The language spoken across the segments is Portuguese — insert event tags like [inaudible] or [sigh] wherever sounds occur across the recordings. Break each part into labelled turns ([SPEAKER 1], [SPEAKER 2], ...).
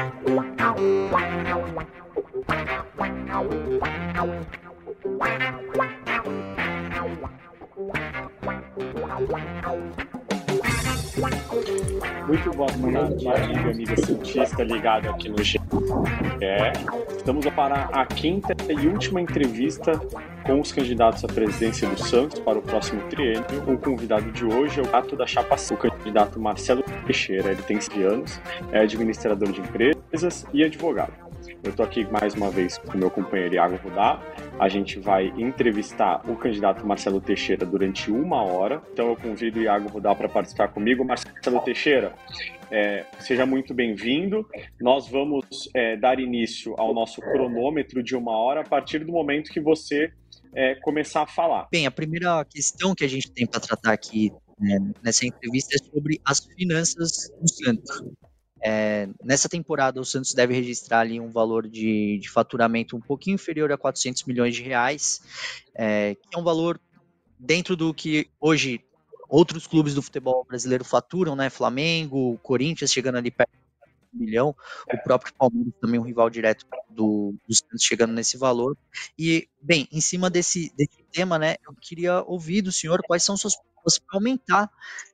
[SPEAKER 1] Wow. Muito boa noite, amiga, amiga cientista ligada aqui no GE. Estamos para a quinta e última entrevista com os candidatos à presidência do Santos para o próximo triênio. O convidado de hoje é o ato da Chapa o candidato Marcelo Teixeira. Ele tem 5 anos, é administrador de empresas e advogado. Eu estou aqui mais uma vez com meu companheiro Iago Rudá. A gente vai entrevistar o candidato Marcelo Teixeira durante uma hora. Então eu convido o Iago Rudá para participar comigo. Marcelo Teixeira, é, seja muito bem-vindo. Nós vamos é, dar início ao nosso cronômetro de uma hora a partir do momento que você é, começar a falar.
[SPEAKER 2] Bem, a primeira questão que a gente tem para tratar aqui né, nessa entrevista é sobre as finanças do Santos. É, nessa temporada, o Santos deve registrar ali um valor de, de faturamento um pouquinho inferior a 400 milhões de reais, é, que é um valor dentro do que hoje outros clubes do futebol brasileiro faturam, né? Flamengo, Corinthians chegando ali perto de um milhão, o próprio Palmeiras também um rival direto do, do Santos chegando nesse valor. E, bem, em cima desse, desse tema, né, eu queria ouvir do senhor quais são suas para aumentar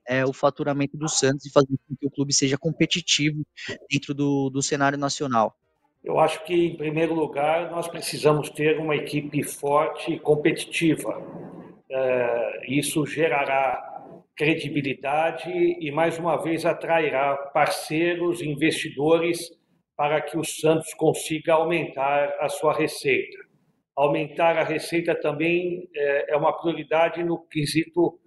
[SPEAKER 2] é, o faturamento do Santos e fazer com que o clube seja competitivo dentro do, do cenário nacional?
[SPEAKER 3] Eu acho que, em primeiro lugar, nós precisamos ter uma equipe forte e competitiva. É, isso gerará credibilidade e, mais uma vez, atrairá parceiros, investidores, para que o Santos consiga aumentar a sua receita. Aumentar a receita também é, é uma prioridade no quesito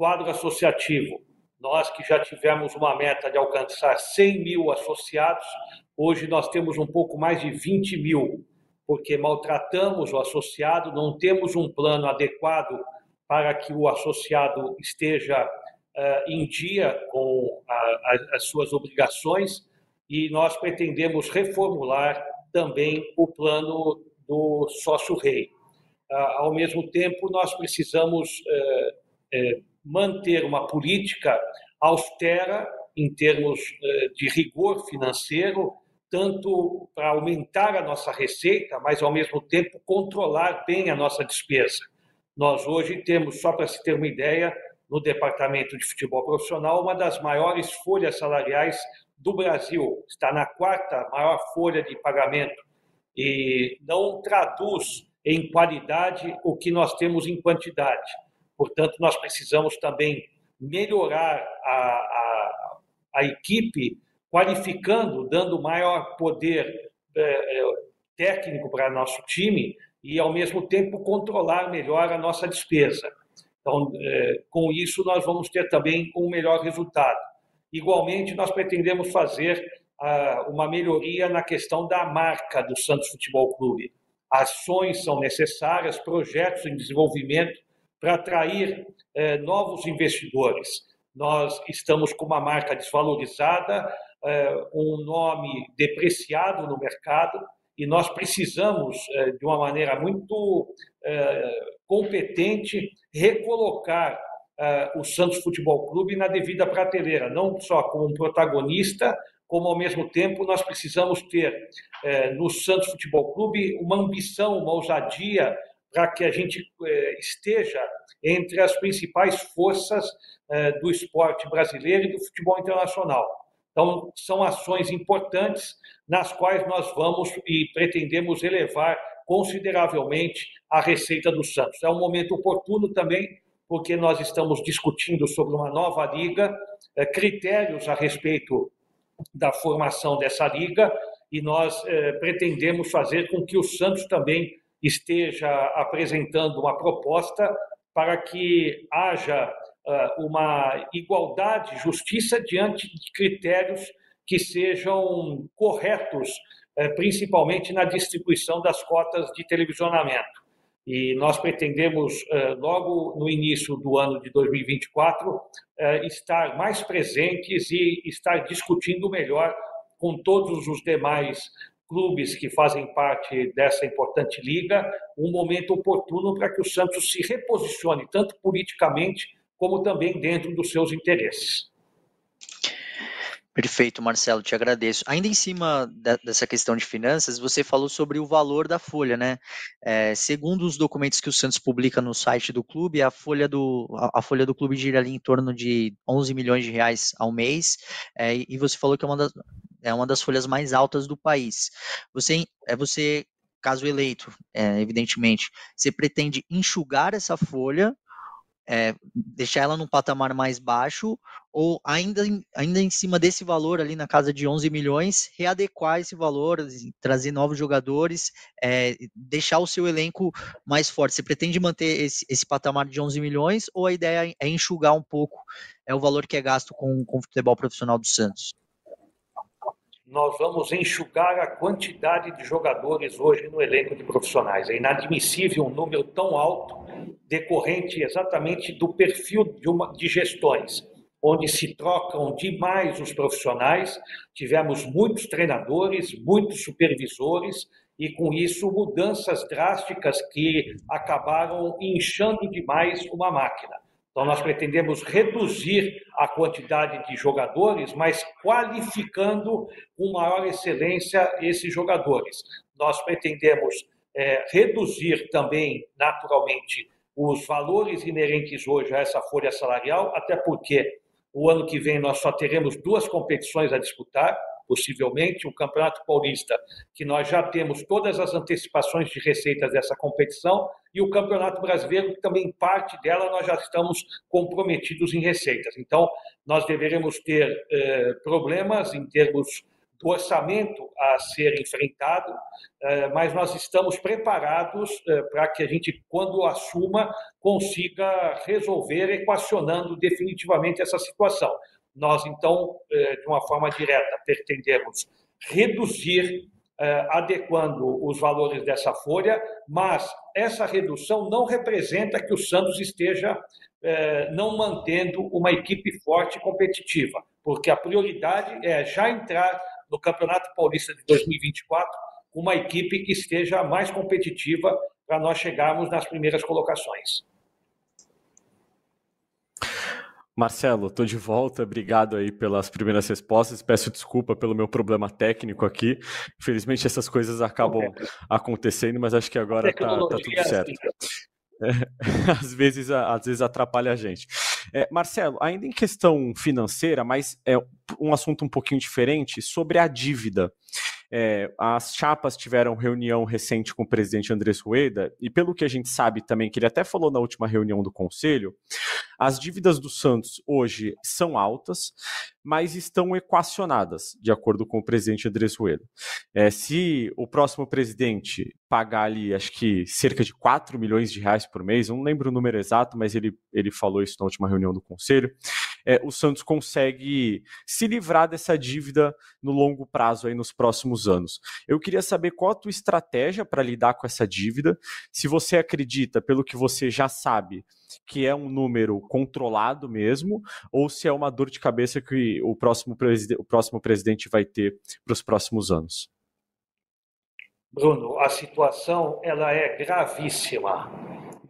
[SPEAKER 3] quadro associativo. Nós que já tivemos uma meta de alcançar 100 mil associados, hoje nós temos um pouco mais de 20 mil, porque maltratamos o associado, não temos um plano adequado para que o associado esteja uh, em dia com a, a, as suas obrigações e nós pretendemos reformular também o plano do sócio-rei. Uh, ao mesmo tempo, nós precisamos uh, manter uma política austera em termos eh, de rigor financeiro, tanto para aumentar a nossa receita, mas ao mesmo tempo controlar bem a nossa despesa. Nós hoje temos, só para se ter uma ideia, no departamento de futebol profissional, uma das maiores folhas salariais do Brasil. Está na quarta maior folha de pagamento e não traduz em qualidade o que nós temos em quantidade. Portanto, nós precisamos também melhorar a, a, a equipe, qualificando, dando maior poder é, é, técnico para nosso time e, ao mesmo tempo, controlar melhor a nossa despesa. Então, é, com isso, nós vamos ter também um melhor resultado. Igualmente, nós pretendemos fazer ah, uma melhoria na questão da marca do Santos Futebol Clube. Ações são necessárias, projetos em desenvolvimento para atrair eh, novos investidores. Nós estamos com uma marca desvalorizada, eh, um nome depreciado no mercado, e nós precisamos, eh, de uma maneira muito competente, recolocar o Santos Futebol Clube na devida prateleira, não só como um protagonista, como ao mesmo tempo nós precisamos ter eh, no Santos Futebol Clube uma ambição, uma ousadia para que a gente eh, esteja entre as principais forças eh, do esporte brasileiro e do futebol internacional. Então, são ações importantes nas quais nós vamos e pretendemos elevar consideravelmente a receita do Santos. É um momento oportuno também, porque nós estamos discutindo sobre uma nova liga, eh, critérios a respeito da formação dessa liga, e nós pretendemos fazer com que o Santos também esteja apresentando uma proposta para que haja uh, uma igualdade, justiça diante de critérios que sejam corretos, uh, principalmente na distribuição das cotas de televisionamento. E nós pretendemos, uh, logo no início do ano de 2024, estar mais presentes e estar discutindo melhor com todos os demais clubes que fazem parte dessa importante liga um momento oportuno para que o Santos se reposicione, tanto politicamente como também dentro dos seus interesses.
[SPEAKER 2] Perfeito, Marcelo, te agradeço. Ainda em cima da, dessa questão de finanças, você falou sobre o valor da folha, né? É, segundo os documentos que o Santos publica no site do clube, a folha do, a, a folha do clube gira ali em torno de 11 milhões de reais ao mês, é, e você falou que é uma, das, é uma das folhas mais altas do país. Você, é, você caso eleito, é, evidentemente, você pretende enxugar essa folha é, deixar ela num patamar mais baixo ou ainda, ainda em cima desse valor ali na casa de 11 milhões, readequar esse valor, trazer novos jogadores, é, deixar o seu elenco mais forte. Você pretende manter esse, esse patamar de 11 milhões ou a ideia é enxugar um pouco é o valor que é gasto com, com o futebol profissional do Santos?
[SPEAKER 3] Nós vamos enxugar a quantidade de jogadores hoje no elenco de profissionais. É inadmissível um número tão alto, decorrente exatamente do perfil de, uma, de gestões, onde se trocam demais os profissionais. Tivemos muitos treinadores, muitos supervisores, e com isso mudanças drásticas que acabaram inchando demais uma máquina. Então, nós pretendemos reduzir a quantidade de jogadores, mas qualificando com maior excelência esses jogadores. Nós pretendemos é, reduzir também, naturalmente, os valores inerentes hoje a essa folha salarial, até porque o ano que vem nós só teremos duas competições a disputar, possivelmente o Campeonato Paulista, que nós já temos todas as antecipações de receitas dessa competição, e o Campeonato Brasileiro, que também parte dela nós já estamos comprometidos em receitas. Então, nós deveremos ter eh, problemas em termos do orçamento a ser enfrentado, eh, mas nós estamos preparados eh, para que a gente, quando assuma, consiga resolver equacionando definitivamente essa situação. Nós, então, eh, de uma forma direta, pretendemos reduzir, eh, adequando os valores dessa folha, mas essa redução não representa que o Santos esteja eh, não mantendo uma equipe forte e competitiva, porque a prioridade é já entrar no Campeonato Paulista de 2024 com uma equipe que esteja mais competitiva para nós chegarmos nas primeiras colocações.
[SPEAKER 1] Marcelo, estou de volta. Obrigado aí pelas primeiras respostas. Peço desculpa pelo meu problema técnico aqui. Infelizmente essas coisas acabam acontecendo, mas acho que agora está tá tudo é certo. É, [laughs] às, vezes, às vezes atrapalha a gente. É, Marcelo, ainda em questão financeira, mas é um assunto um pouquinho diferente, sobre a dívida. É, as chapas tiveram reunião recente com o presidente Andrés Rueda, e pelo que a gente sabe também, que ele até falou na última reunião do conselho, as dívidas do Santos hoje são altas, mas estão equacionadas, de acordo com o presidente Andrés Rueda. É, se o próximo presidente pagar ali, acho que cerca de 4 milhões de reais por mês, não lembro o número exato, mas ele, ele falou isso na última reunião do conselho, é, o Santos consegue se livrar dessa dívida no longo prazo, aí nos próximos anos. Eu queria saber qual a tua estratégia para lidar com essa dívida, se você acredita, pelo que você já sabe, que é um número controlado mesmo, ou se é uma dor de cabeça que o próximo, o próximo presidente vai ter para os próximos anos.
[SPEAKER 3] Bruno, a situação ela é gravíssima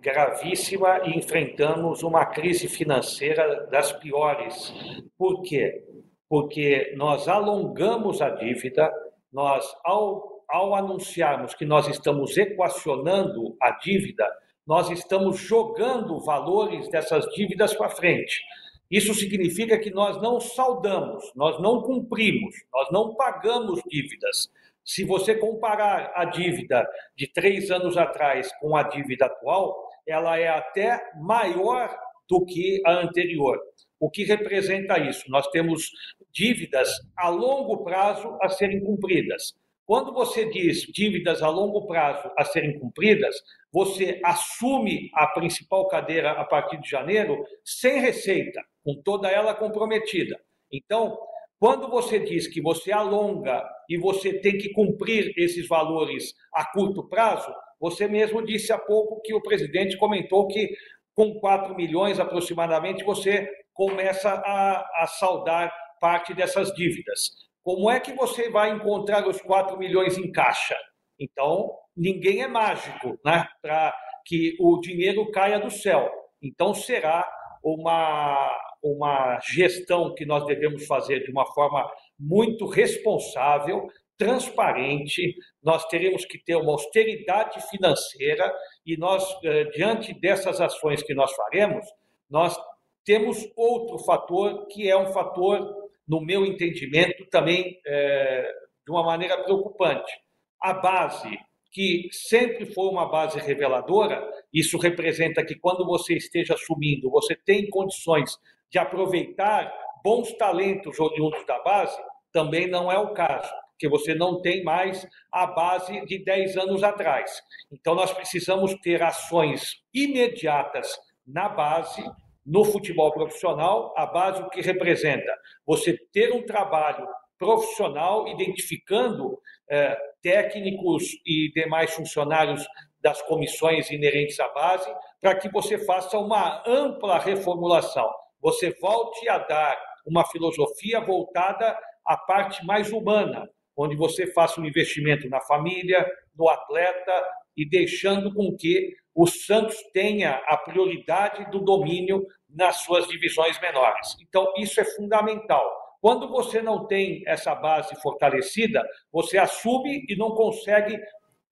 [SPEAKER 3] gravíssima e enfrentamos uma crise financeira das piores. Por quê? Porque nós alongamos a dívida, nós, ao, ao anunciarmos que nós estamos equacionando a dívida, nós estamos jogando valores dessas dívidas para frente. Isso significa que nós não saudamos, nós não cumprimos, nós não pagamos dívidas. Se você comparar a dívida de três anos atrás com a dívida atual, ela é até maior do que a anterior. O que representa isso? Nós temos dívidas a longo prazo a serem cumpridas. Quando você diz dívidas a longo prazo a serem cumpridas, você assume a principal cadeira a partir de janeiro sem receita, com toda ela comprometida. Então, quando você diz que você alonga e você tem que cumprir esses valores a curto prazo, você mesmo disse há pouco que o presidente comentou que com 4 milhões aproximadamente você começa a, a saldar parte dessas dívidas. Como é que você vai encontrar os 4 milhões em caixa? Então, ninguém é mágico né, para que o dinheiro caia do céu. Então, será uma, uma gestão que nós devemos fazer de uma forma muito responsável, transparente, nós teremos que ter uma austeridade financeira e nós, eh, diante dessas ações que nós faremos, nós temos outro fator que é um fator, no meu entendimento, também é, de uma maneira preocupante. A base, que sempre foi uma base reveladora, isso representa que quando você esteja assumindo, você tem condições de aproveitar bons talentos oriundos da base, também não é o caso, porque você não tem mais a base de 10 anos atrás. Então, nós precisamos ter ações imediatas na base no futebol profissional, a base o que representa? Você ter um trabalho profissional identificando eh, técnicos e demais funcionários das comissões inerentes à base, para que você faça uma ampla reformulação. Você volte a dar uma filosofia voltada à parte mais humana, onde você faça um investimento na família, no atleta e deixando com que o Santos tenha a prioridade do domínio nas suas divisões menores. Então, isso é fundamental. Quando você não tem essa base fortalecida, você assume e não consegue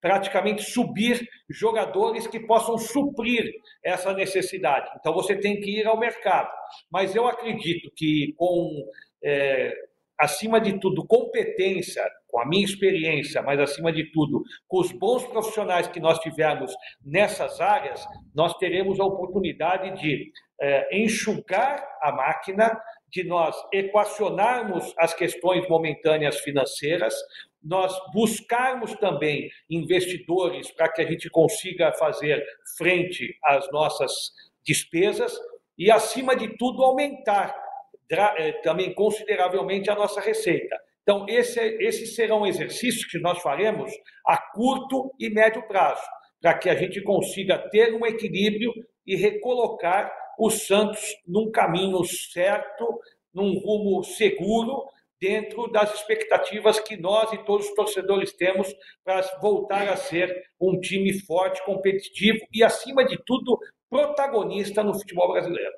[SPEAKER 3] praticamente subir jogadores que possam suprir essa necessidade. Então você tem que ir ao mercado. Mas eu acredito que com é, acima de tudo, competência, com a minha experiência, mas acima de tudo, com os bons profissionais que nós tivermos nessas áreas, nós teremos a oportunidade de é, enxugar a máquina, de nós equacionarmos as questões momentâneas financeiras, nós buscarmos também investidores para que a gente consiga fazer frente às nossas despesas e, acima de tudo, aumentar eh, também consideravelmente a nossa receita. Então, esse, esses serão exercícios que nós faremos a curto e médio prazo, para que a gente consiga ter um equilíbrio e recolocar o Santos num caminho certo, num rumo seguro, dentro das expectativas que nós e todos os torcedores temos para voltar a ser um time forte, competitivo e, acima de tudo, protagonista no futebol brasileiro.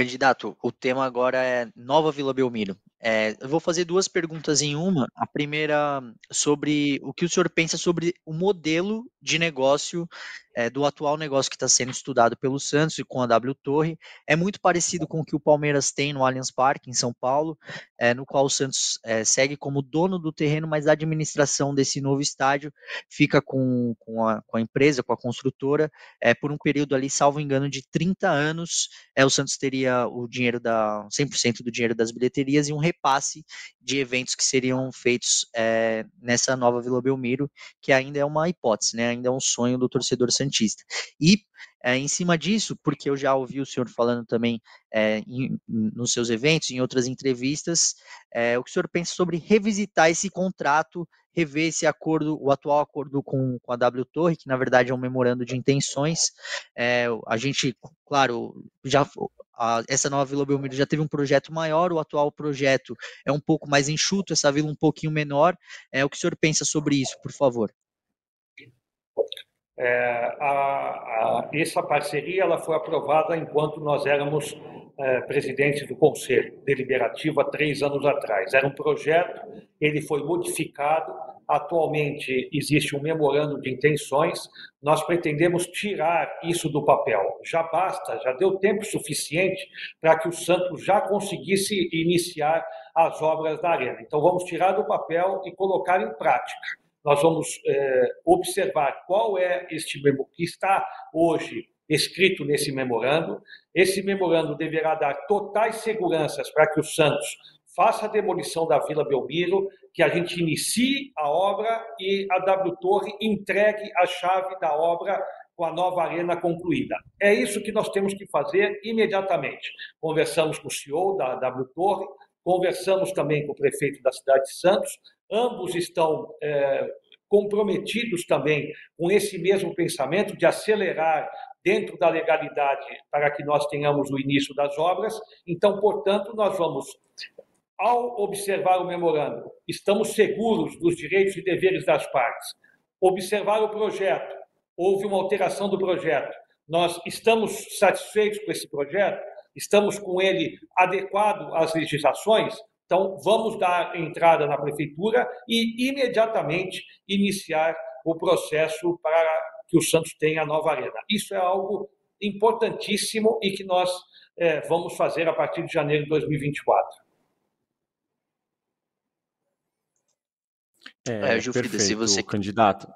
[SPEAKER 2] Candidato, o tema agora é Nova Vila Belmiro. É, eu vou fazer duas perguntas em uma. A primeira sobre o que o senhor pensa sobre o modelo de negócio é, do atual negócio que está sendo estudado pelo Santos e com a W Torre. É muito parecido com o que o Palmeiras tem no Allianz Parque, em São Paulo, é, no qual o Santos é, segue como dono do terreno, mas a administração desse novo estádio fica com, com, a, com a empresa, com a construtora, é, por um período ali, salvo engano, de 30 anos. É, o Santos teria o dinheiro da 100% do dinheiro das bilheterias e um repasse de eventos que seriam feitos é, nessa nova Vila Belmiro, que ainda é uma hipótese, né? ainda é um sonho do torcedor Santista. E é, em cima disso, porque eu já ouvi o senhor falando também é, em, nos seus eventos, em outras entrevistas, é, o que o senhor pensa sobre revisitar esse contrato, rever esse acordo, o atual acordo com, com a W Torre, que na verdade é um memorando de intenções. a gente, claro, já a, essa nova Vila Belmiro já teve um projeto maior, o atual projeto é um pouco mais enxuto, essa vila um pouquinho menor. É, o que o senhor pensa sobre isso, por favor?
[SPEAKER 3] É, a, a, essa parceria ela foi aprovada enquanto nós éramos é, presidentes do Conselho Deliberativo há três anos atrás. Era um projeto, ele foi modificado, Atualmente existe um memorando de intenções, nós pretendemos tirar isso do papel. Já basta, já deu tempo suficiente para que o Santos já conseguisse iniciar as obras da arena. Então vamos tirar do papel e colocar em prática. Nós vamos é, observar qual é este que está hoje escrito nesse memorando. Esse memorando deverá dar totais seguranças para que o Santos faça a demolição da Vila Belmiro, que a gente inicie a obra e a W Torre entregue a chave da obra com a nova arena concluída. É isso que nós temos que fazer imediatamente. Conversamos com o CEO da W Torre, conversamos também com o prefeito da cidade de Santos, ambos estão é, comprometidos também com esse mesmo pensamento de acelerar dentro da legalidade para que nós tenhamos o início das obras. Então, portanto, nós vamos ao observar o memorando, estamos seguros dos direitos e deveres das partes. Observar o projeto, houve uma alteração do projeto, Nós estamos satisfeitos com esse projeto? Estamos com ele adequado às legislações? Então, vamos dar entrada na prefeitura e imediatamente iniciar o processo para que o Santos tenha a nova arena. Isso é algo importantíssimo e que nós é, vamos fazer a partir de janeiro de 2024.
[SPEAKER 1] É, é Gilfrida, perfeito, se você candidato.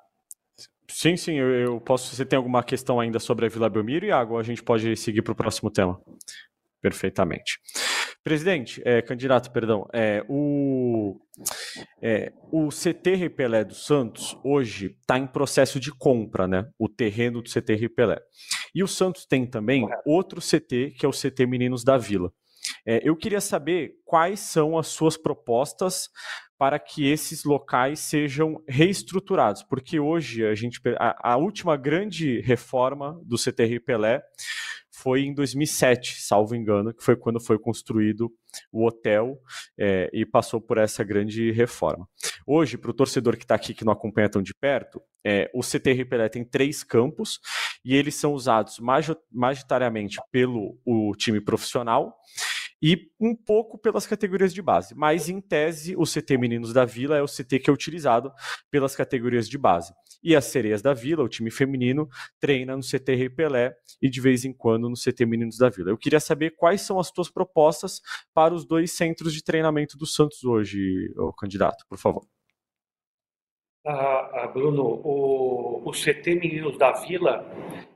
[SPEAKER 1] Sim, sim, eu, eu, posso. Você tem alguma questão ainda sobre a Vila Belmiro, Iago? Ou a gente pode seguir para o próximo tema? Perfeitamente. Presidente, é, candidato, perdão, é, o, é, o CT Repelé do Santos hoje está em processo de compra, né? O terreno do CT Repelé. E o Santos tem também outro CT, que é o CT Meninos da Vila. É, eu queria saber quais são as suas propostas para que esses locais sejam reestruturados, porque hoje a gente a, a última grande reforma do CT Pelé foi em 2007, salvo engano, que foi quando foi construído o hotel é, e passou por essa grande reforma. Hoje, para o torcedor que está aqui, que não acompanha tão de perto, é, o CT Pelé tem três campos e eles são usados majoritariamente pelo o time profissional e um pouco pelas categorias de base. Mas, em tese, o CT Meninos da Vila é o CT que é utilizado pelas categorias de base. E as Sereias da Vila, o time feminino, treina no CT Rei Pelé e, de vez em quando, no CT Meninos da Vila. Eu queria saber quais são as tuas propostas para os dois centros de treinamento do Santos hoje, candidato, por favor.
[SPEAKER 3] Ah, ah, Bruno, o, o, CT Meninos da Vila,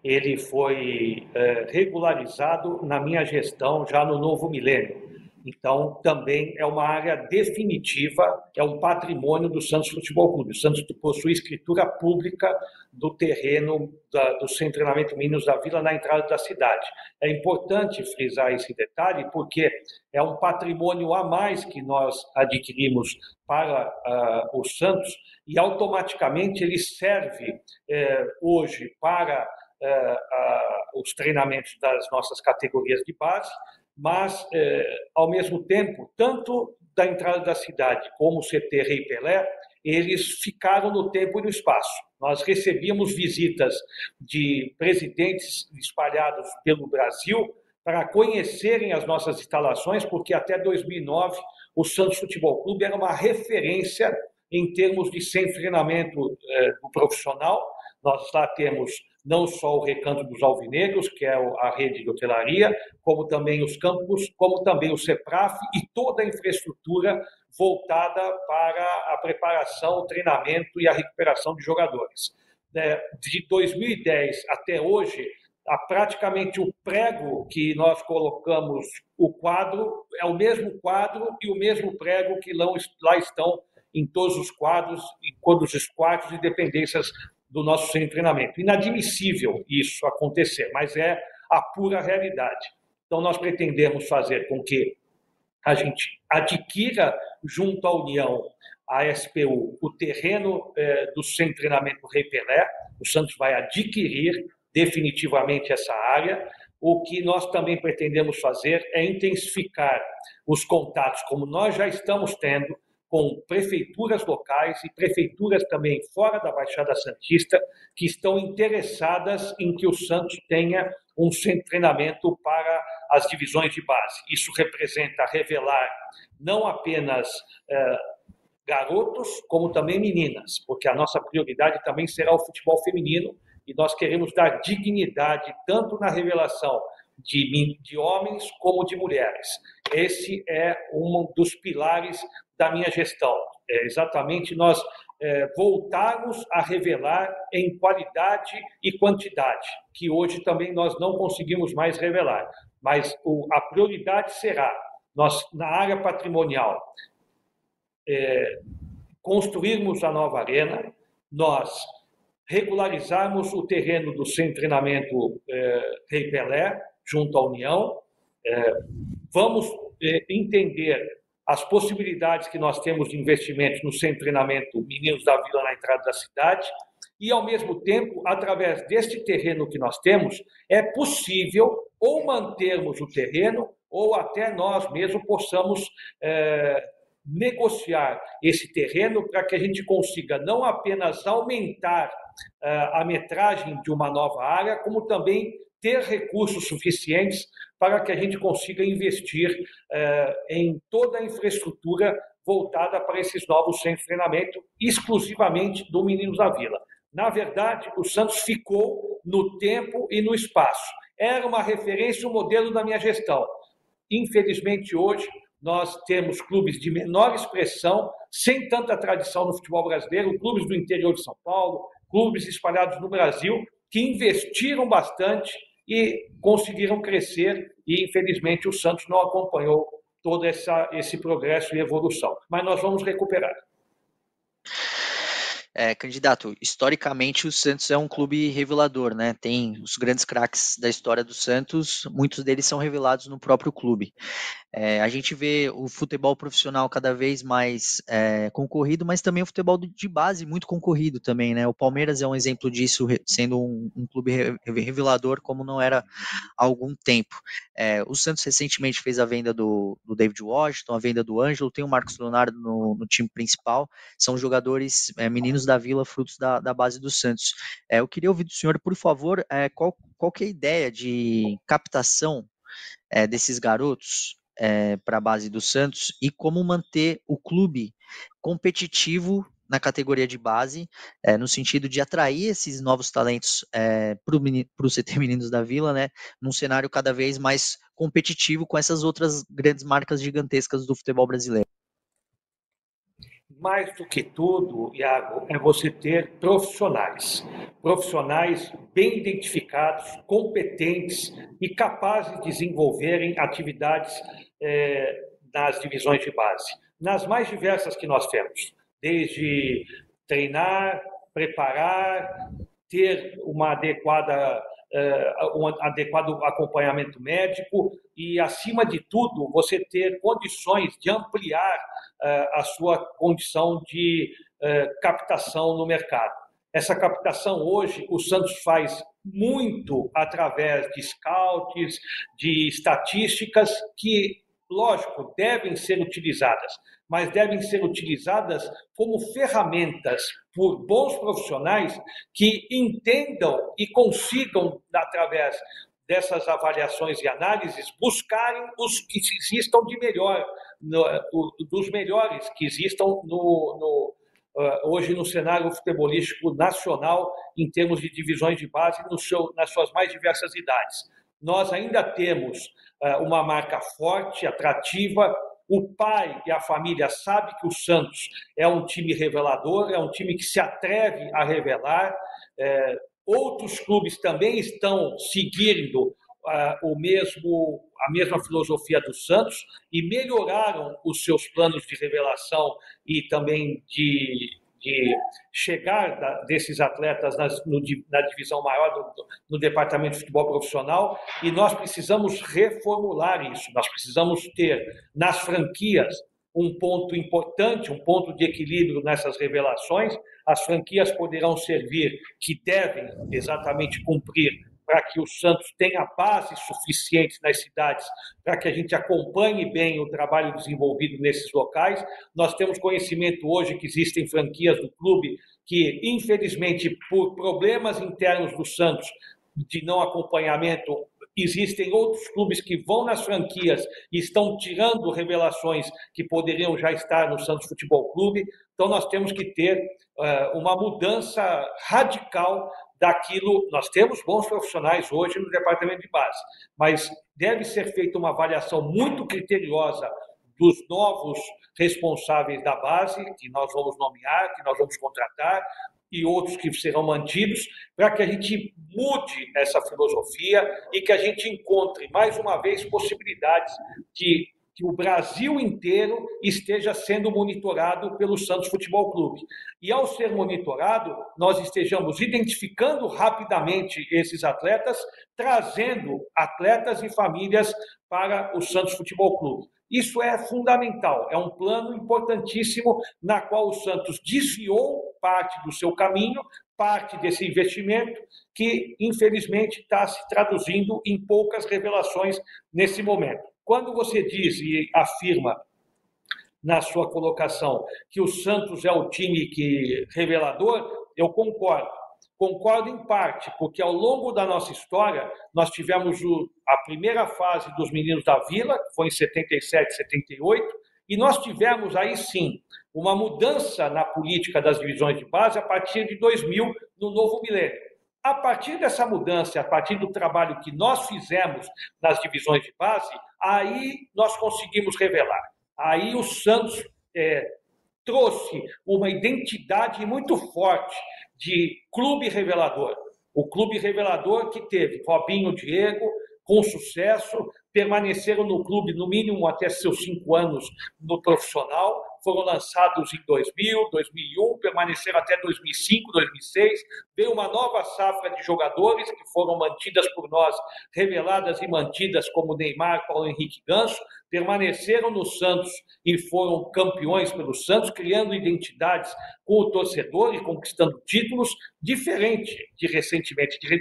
[SPEAKER 3] ele foi é, regularizado na minha gestão já no novo milênio. Então, também é uma área definitiva, é um patrimônio do Santos Futebol Clube. O Santos possui escritura pública do terreno da, do seu treinamento Meninos da Vila na entrada da cidade. É importante frisar esse detalhe porque é um patrimônio a mais que nós adquirimos para uh, o Santos e automaticamente ele serve uh, hoje para uh, os treinamentos das nossas categorias de base, mas, é, ao mesmo tempo, tanto da entrada da cidade como o CT Rei Pelé, eles ficaram no tempo e no espaço. Nós recebíamos visitas de presidentes espalhados pelo Brasil para conhecerem as nossas instalações, porque até 2009 o Santos Futebol Clube era uma referência em termos de sem treinamento é, do profissional. Nós lá temos não só o Recanto dos Alvinegros, que é a rede de hotelaria, como também os campos, como também o CEPRAF e toda a infraestrutura voltada para a preparação, o treinamento e a recuperação de jogadores. É, de 2010 até hoje, praticamente o prego que nós colocamos, o quadro, é o mesmo quadro e o mesmo prego que lá estão em todos os quadros, em todos os quartos e dependências do nosso centro de treinamento. Inadmissível isso acontecer, mas é a pura realidade. Então, nós pretendemos fazer com que a gente adquira, junto à União, a SPU, o terreno é, do centro de treinamento Rei Pelé. O Santos vai adquirir definitivamente essa área. O que nós também pretendemos fazer é intensificar os contatos, como nós já estamos tendo, com prefeituras locais e prefeituras também fora da Baixada Santista que estão interessadas em que o Santos tenha um centro de treinamento para as divisões de base. Isso representa revelar não apenas eh, garotos, como também meninas, porque a nossa prioridade também será o futebol feminino e nós queremos dar dignidade tanto na revelação de, de homens como de mulheres. Esse é um dos pilares da minha gestão. É exatamente nós é, voltarmos a revelar em qualidade e quantidade, que hoje também nós não conseguimos mais revelar. Mas o, a prioridade será, nós, na área patrimonial, é, construirmos a nova arena, nós regularizarmos o terreno do centro de treinamento é, Rei Pelé, junto à União, é, vamos é, entender as possibilidades que nós temos de investimentos no centro de treinamento Meninos da Vila na entrada da cidade e, ao mesmo tempo, através deste terreno que nós temos, é possível ou mantermos o terreno ou até nós mesmos possamos é, negociar esse terreno para que a gente consiga não apenas aumentar é, a metragem de uma nova área, como também ter recursos suficientes para que a gente consiga investir eh, em toda a infraestrutura voltada para esses novos centros de treinamento, exclusivamente do Meninos da Vila. Na verdade, o Santos ficou no tempo e no espaço. Era uma referência, um modelo da minha gestão. Infelizmente, hoje, nós temos clubes de menor expressão, sem tanta tradição no futebol brasileiro, clubes do interior de São Paulo, clubes espalhados no Brasil, que investiram bastante e conseguiram crescer, e infelizmente o Santos não acompanhou todo essa, esse progresso e evolução. Mas nós vamos recuperar.
[SPEAKER 2] É, candidato, historicamente o Santos é um clube revelador, né? Tem os grandes craques da história do Santos, muitos deles são revelados no próprio clube. É, a gente vê o futebol profissional cada vez mais é, concorrido, mas também o futebol de base muito concorrido também, né? O Palmeiras é um exemplo disso, sendo um, um clube revelador como não era há algum tempo. É, o Santos recentemente fez a venda do, do, David Washington, a venda do Ângelo, tem o Marcos Leonardo no, no time principal, são jogadores é, meninos da Vila, frutos da, da base do Santos. É, eu queria ouvir do senhor, por favor, é, qual, qual que é a ideia de captação é, desses garotos é, para a base do Santos e como manter o clube competitivo na categoria de base, é, no sentido de atrair esses novos talentos é, para o CT Meninos da Vila, né, num cenário cada vez mais competitivo com essas outras grandes marcas gigantescas do futebol brasileiro
[SPEAKER 3] mais do que tudo, Iago, é você ter profissionais. Profissionais bem identificados, competentes e capazes de desenvolverem atividades é, nas divisões de base, nas mais diversas que nós temos, desde treinar, preparar, ter uma adequada um adequado acompanhamento médico e, acima de tudo, você ter condições de ampliar a sua condição de captação no mercado. Essa captação hoje o Santos faz muito através de scouts, de estatísticas que, lógico, devem ser utilizadas, mas devem ser utilizadas como ferramentas por bons profissionais que entendam e consigam, através dessas avaliações e análises, buscarem os que existam de melhor, no, dos melhores que existam no, no, uh, hoje no cenário futebolístico nacional, em termos de divisões de base, seu, nas suas mais diversas idades. Nós ainda temos uh, uma marca forte, atrativa, o pai e a família sabem que o Santos é um time revelador, é um time que se atreve a revelar. É, outros clubes também estão seguindo uh, o mesmo, a mesma filosofia do Santos e melhoraram os seus planos de revelação e também de de chegar da, desses atletas nas, no, na divisão maior do, no departamento de futebol profissional e nós precisamos reformular isso. Nós precisamos ter nas franquias um ponto importante, um ponto de equilíbrio nessas revelações. As franquias poderão servir, que devem exatamente cumprir para que o Santos tenha base suficiente nas cidades para que a gente acompanhe bem o trabalho desenvolvido nesses locais. Nós temos conhecimento hoje que existem franquias do clube que, infelizmente, por problemas internos do Santos, de não acompanhamento, existem outros clubes que vão nas franquias e estão tirando revelações que poderiam já estar no Santos Futebol Clube. Então, nós temos que ter uh, uma mudança radical daquilo. Nós temos bons profissionais hoje no departamento de base, mas deve ser feita uma avaliação muito criteriosa dos novos responsáveis da base, que nós vamos nomear, que nós vamos contratar, e outros que serão mantidos, para que a gente mude essa filosofia e que a gente encontre, mais uma vez, possibilidades de que o Brasil inteiro esteja sendo monitorado pelo Santos Futebol Clube. E ao ser monitorado, nós estejamos identificando rapidamente esses atletas, trazendo atletas e famílias para o Santos Futebol Clube. Isso é fundamental, é um plano importantíssimo na qual o Santos desviou parte do seu caminho, parte desse investimento, que infelizmente está se traduzindo em poucas revelações nesse momento. Quando você diz e afirma na sua colocação que o Santos é o time que revelador, eu concordo. Concordo em parte, porque ao longo da nossa história, nós tivemos o, a primeira fase dos meninos da Vila, que foi em 77, 78, e nós tivemos aí sim uma mudança na política das divisões de base a partir de 2000, no novo milênio. A partir dessa mudança, a partir do trabalho que nós fizemos nas divisões de base, aí nós conseguimos revelar. Aí o Santos é, trouxe uma identidade muito forte de clube revelador. O clube revelador que teve Robinho Diego, com sucesso, permaneceram no clube no mínimo até seus cinco anos no profissional, foram lançados em 2000, 2001, permaneceram até 2005, 2006. Veio uma nova safra de jogadores que foram mantidas por nós, reveladas e mantidas como Neymar, Paulo Henrique Ganso, permaneceram no Santos e foram campeões pelo Santos, criando identidades com o torcedor e conquistando títulos, diferente de recentemente. De,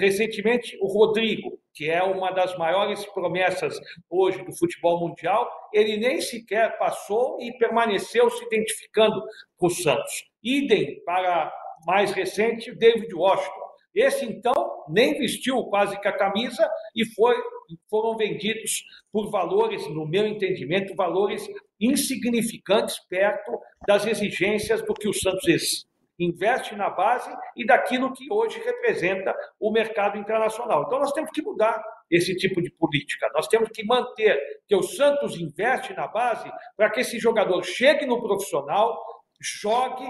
[SPEAKER 3] recentemente, o Rodrigo, que é uma das maiores promessas hoje do futebol mundial, ele nem sequer passou e permaneceu se identificando com o Santos. Idem para mais recente, David Washington. Esse, então, nem vestiu quase que a camisa e foi, foram vendidos por valores, no meu entendimento, valores insignificantes perto das exigências do que o Santos investe na base e daquilo que hoje representa o mercado internacional. Então, nós temos que mudar esse tipo de política. Nós temos que manter que o Santos investe na base para que esse jogador chegue no profissional, jogue,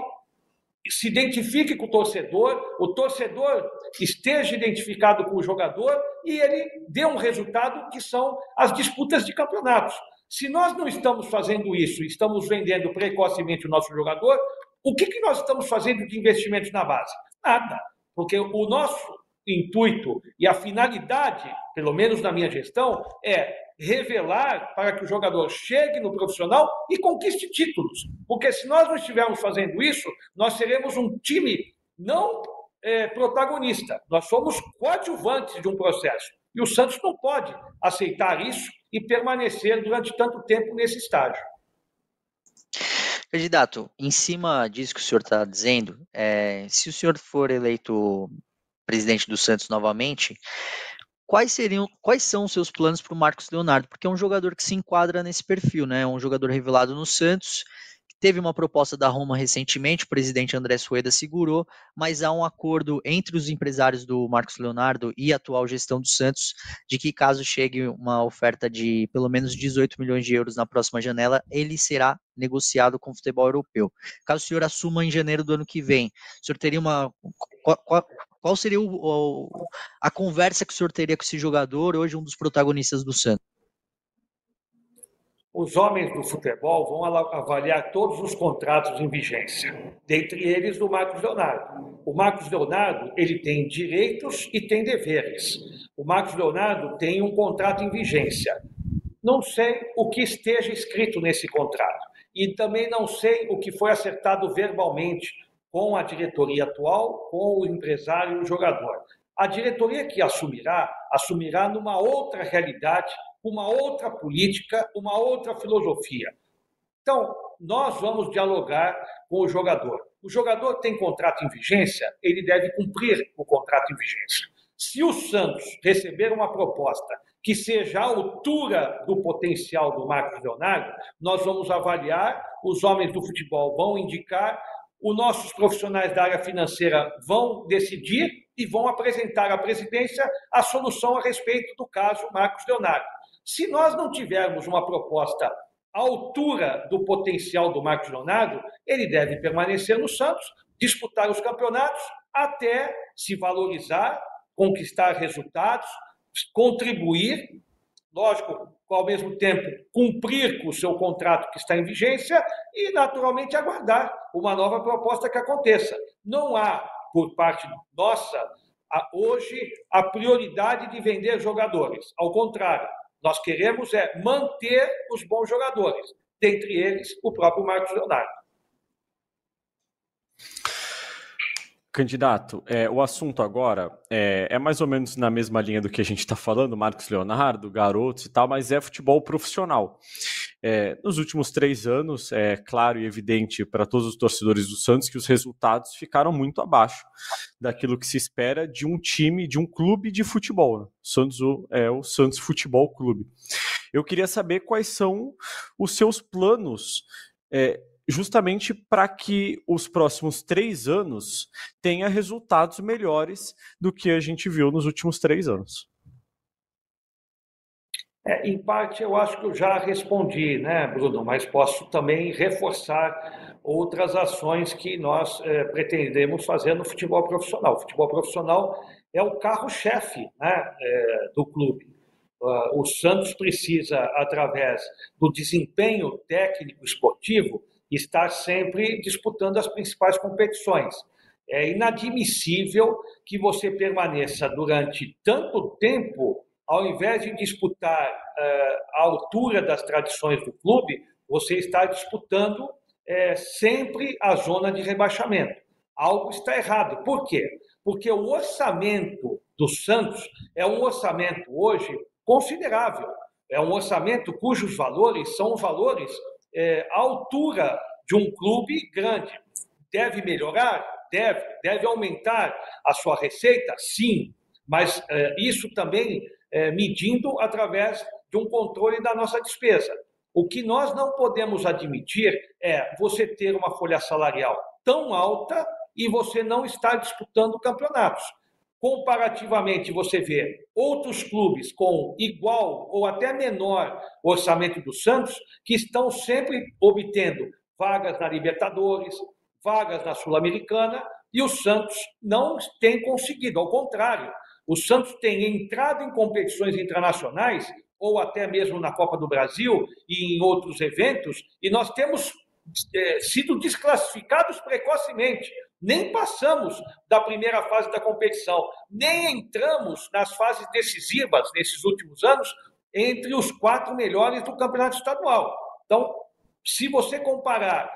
[SPEAKER 3] se identifique com o torcedor, o torcedor esteja identificado com o jogador e ele dê um resultado que são as disputas de campeonatos. Se nós não estamos fazendo isso, estamos vendendo precocemente o nosso jogador, o que, que nós estamos fazendo de investimentos na base? Nada. Porque o nosso intuito e a finalidade, pelo menos na minha gestão, é revelar para que o jogador chegue no profissional e conquiste títulos. Porque se nós não estivermos fazendo isso, nós seremos um time não é, protagonista, nós somos coadjuvantes de um processo. E o Santos não pode aceitar isso e permanecer durante tanto tempo nesse estágio.
[SPEAKER 2] Candidato, em cima disso que o senhor está dizendo, é, se o senhor for eleito presidente do Santos novamente, quais seriam, quais são os seus planos para o Marcos Leonardo? Porque é um jogador que se enquadra nesse perfil, né? É um jogador revelado no Santos, Teve uma proposta da Roma recentemente, o presidente André Sueda segurou, mas há um acordo entre os empresários do Marcos Leonardo e a atual gestão do Santos de que caso chegue uma oferta de pelo menos 18 milhões de euros na próxima janela, ele será negociado com o futebol europeu. Caso o senhor assuma em janeiro do ano que vem, o senhor teria uma qual seria o, o, a conversa que o senhor teria com esse jogador, hoje um dos protagonistas do Santos?
[SPEAKER 3] Os homens do futebol vão avaliar todos os contratos em vigência, dentre eles do Marcos Leonardo. O Marcos Leonardo ele tem direitos e tem deveres. O Marcos Leonardo tem um contrato em vigência. Não sei o que esteja escrito nesse contrato e também não sei o que foi acertado verbalmente com a diretoria atual, com o empresário e o jogador. A diretoria que assumirá, assumirá numa outra realidade uma outra política, uma outra filosofia. Então, nós vamos dialogar com o jogador. O jogador tem contrato em vigência, ele deve cumprir o contrato em vigência. Se o Santos receber uma proposta que seja à altura do potencial do Marcos Leonardo, nós vamos avaliar, os homens do futebol vão indicar, os nossos profissionais da área financeira vão decidir e vão apresentar à presidência a solução a respeito do caso Marcos Leonardo. Se nós não tivermos uma proposta à altura do potencial do Marcos Leonardo, ele deve permanecer no Santos, disputar os campeonatos até se valorizar, conquistar resultados, contribuir, lógico, ao mesmo tempo cumprir com o seu contrato que está em vigência e, naturalmente, aguardar uma nova proposta que aconteça. Não há, por parte nossa, hoje, a prioridade de vender jogadores. Ao contrário, nós queremos é manter os bons jogadores, dentre eles o próprio Marcos Leonardo.
[SPEAKER 1] Candidato, é, o assunto agora é, é, mais ou menos na mesma linha do que a gente está falando, Marcos Leonardo, garotos e tal, mas é futebol profissional. É, nos últimos três anos, é claro e evidente para todos os torcedores do Santos que os resultados ficaram muito abaixo daquilo que se espera de um time, de um clube de futebol. Né? Santos é o Santos Futebol Clube. Eu queria saber quais são os seus planos é, justamente para que os próximos três anos tenha resultados melhores do que a gente viu nos últimos três anos.
[SPEAKER 3] É, em parte, eu acho que eu já respondi, né, Bruno? Mas posso também reforçar outras ações que nós é, pretendemos fazer no futebol profissional. O futebol profissional é o carro-chefe né, é, do clube. Uh, o Santos precisa, através do desempenho técnico esportivo, estar sempre disputando as principais competições. É inadmissível que você permaneça durante tanto tempo, ao invés de disputar uh, a altura das tradições do clube, você está disputando uh, sempre a zona de rebaixamento. Algo está errado. Por quê? Porque o orçamento do Santos é um orçamento hoje considerável. É um orçamento cujos valores são valores é, à altura de um clube grande. Deve melhorar? Deve. Deve aumentar a sua receita? Sim. Mas é, isso também é, medindo através de um controle da nossa despesa. O que nós não podemos admitir é você ter uma folha salarial tão alta e você não estar disputando campeonatos. Comparativamente, você vê outros clubes com igual ou até menor orçamento do Santos que estão sempre obtendo vagas na Libertadores, vagas na Sul-Americana, e o Santos não tem conseguido. Ao contrário, o Santos tem entrado em competições internacionais, ou até mesmo na Copa do Brasil e em outros eventos, e nós temos é, sido desclassificados precocemente nem passamos da primeira fase da competição, nem entramos nas fases decisivas nesses últimos anos entre os quatro melhores do campeonato estadual. Então, se você comparar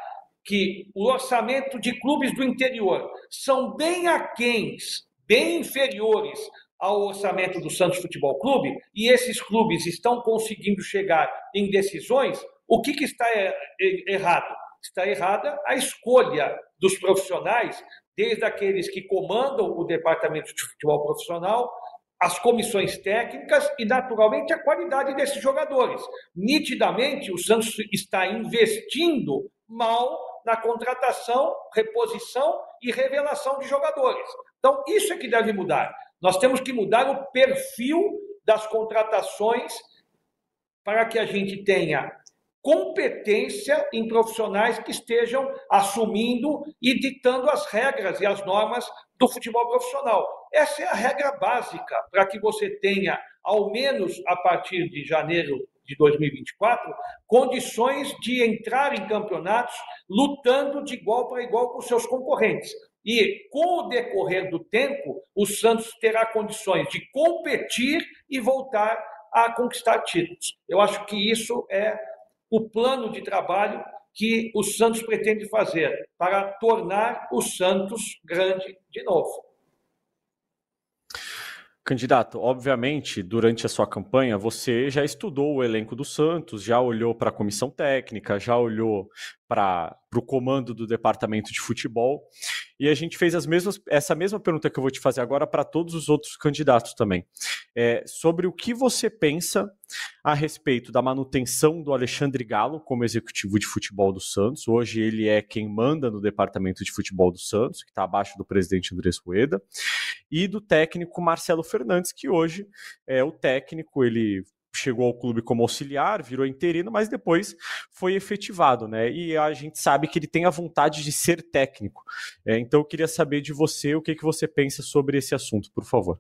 [SPEAKER 3] que o orçamento de clubes do interior são bem aquens, bem inferiores ao orçamento do Santos Futebol Clube, e esses clubes estão conseguindo chegar em decisões, o que, que está errado? Está errada a escolha dos profissionais, desde aqueles que comandam o departamento de futebol profissional, as comissões técnicas e, naturalmente, a qualidade desses jogadores. Nitidamente, o Santos está investindo mal na contratação, reposição e revelação de jogadores. Então, isso é que deve mudar. Nós temos que mudar o perfil das contratações para que a gente tenha competência em profissionais que estejam assumindo e ditando as regras e as normas do futebol profissional. Essa é a regra básica para que você tenha, ao menos a partir de janeiro de 2024, condições de entrar em campeonatos lutando de igual para igual com seus concorrentes. E com o decorrer do tempo, o Santos terá condições de competir e voltar a conquistar títulos. Eu acho que isso é o plano de trabalho que o Santos pretende fazer para tornar o Santos grande de novo.
[SPEAKER 1] Candidato, obviamente, durante a sua campanha, você já estudou o elenco do Santos, já olhou para a comissão técnica, já olhou para o comando do departamento de futebol. E a gente fez as mesmas, essa mesma pergunta que eu vou te fazer agora para todos os outros candidatos também. É, sobre o que você pensa a respeito da manutenção do Alexandre Galo como executivo de futebol do Santos. Hoje ele é quem manda no departamento de futebol do Santos, que está abaixo do presidente Andrés Rueda, e do técnico Marcelo Fernandes, que hoje é o técnico, ele chegou ao clube como auxiliar, virou interino, mas depois foi efetivado, né? E a gente sabe que ele tem a vontade de ser técnico. É, então eu queria saber de você o que, que você pensa sobre esse assunto, por favor.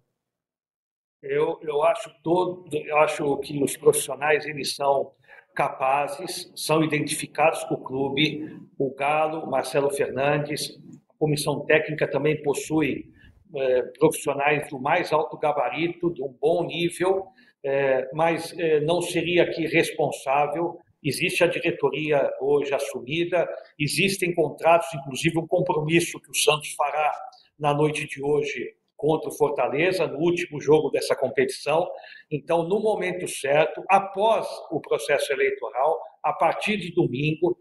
[SPEAKER 3] Eu, eu acho todo, eu acho que os profissionais eles são capazes, são identificados com o clube. O Galo, Marcelo Fernandes, a comissão técnica também possui é, profissionais do mais alto gabarito, de um bom nível é, mas é, não seria aqui responsável. Existe a diretoria hoje assumida, existem contratos, inclusive um compromisso que o Santos fará na noite de hoje contra o Fortaleza, no último jogo dessa competição. Então, no momento certo, após o processo eleitoral, a partir de domingo,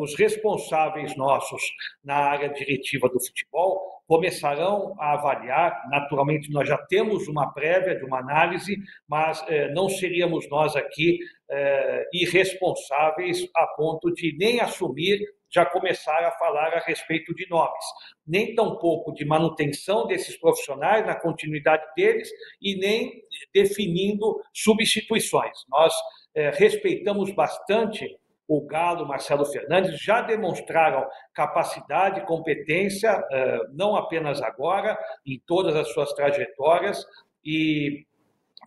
[SPEAKER 3] os responsáveis nossos na área diretiva do futebol começarão a avaliar. Naturalmente, nós já temos uma prévia de uma análise, mas eh, não seríamos nós aqui eh, irresponsáveis a ponto de nem assumir já começar a falar a respeito de nomes, nem tampouco de manutenção desses profissionais, na continuidade deles, e nem definindo substituições. Nós é, respeitamos bastante o Galo, Marcelo Fernandes, já demonstraram capacidade, competência, é, não apenas agora, em todas as suas trajetórias, e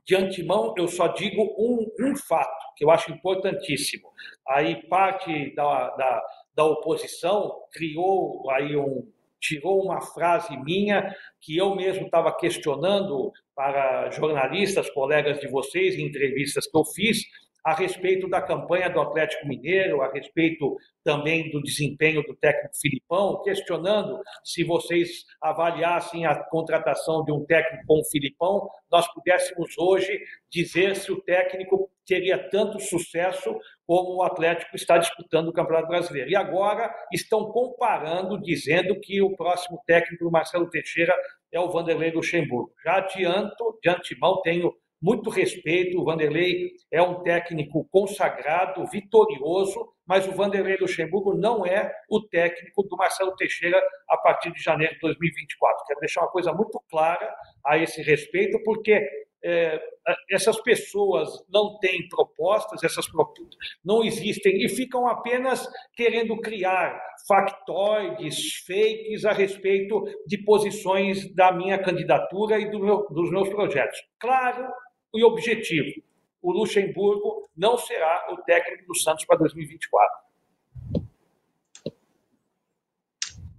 [SPEAKER 3] de antemão eu só digo um, um fato que eu acho importantíssimo. Aí parte da, da, da oposição criou aí um tirou uma frase minha que eu mesmo estava questionando para jornalistas, colegas de vocês, em entrevistas que eu fiz, a respeito da campanha do Atlético Mineiro, a respeito também do desempenho do técnico Filipão, questionando se vocês avaliassem a contratação de um técnico como Filipão, nós pudéssemos hoje dizer se o técnico teria tanto sucesso como o Atlético está disputando o Campeonato Brasileiro. E agora estão comparando, dizendo que o próximo técnico do Marcelo Teixeira é o Vanderlei Luxemburgo. Já adianto, de antemão, tenho muito respeito. O Vanderlei é um técnico consagrado, vitorioso, mas o Vanderlei Luxemburgo não é o técnico do Marcelo Teixeira a partir de janeiro de 2024. Quero deixar uma coisa muito clara a esse respeito, porque é, essas pessoas não têm propostas, essas propostas não existem e ficam apenas querendo criar factoides, fakes a respeito de posições da minha candidatura e do meu, dos meus projetos. Claro e objetivo: o Luxemburgo não será o técnico do Santos para 2024.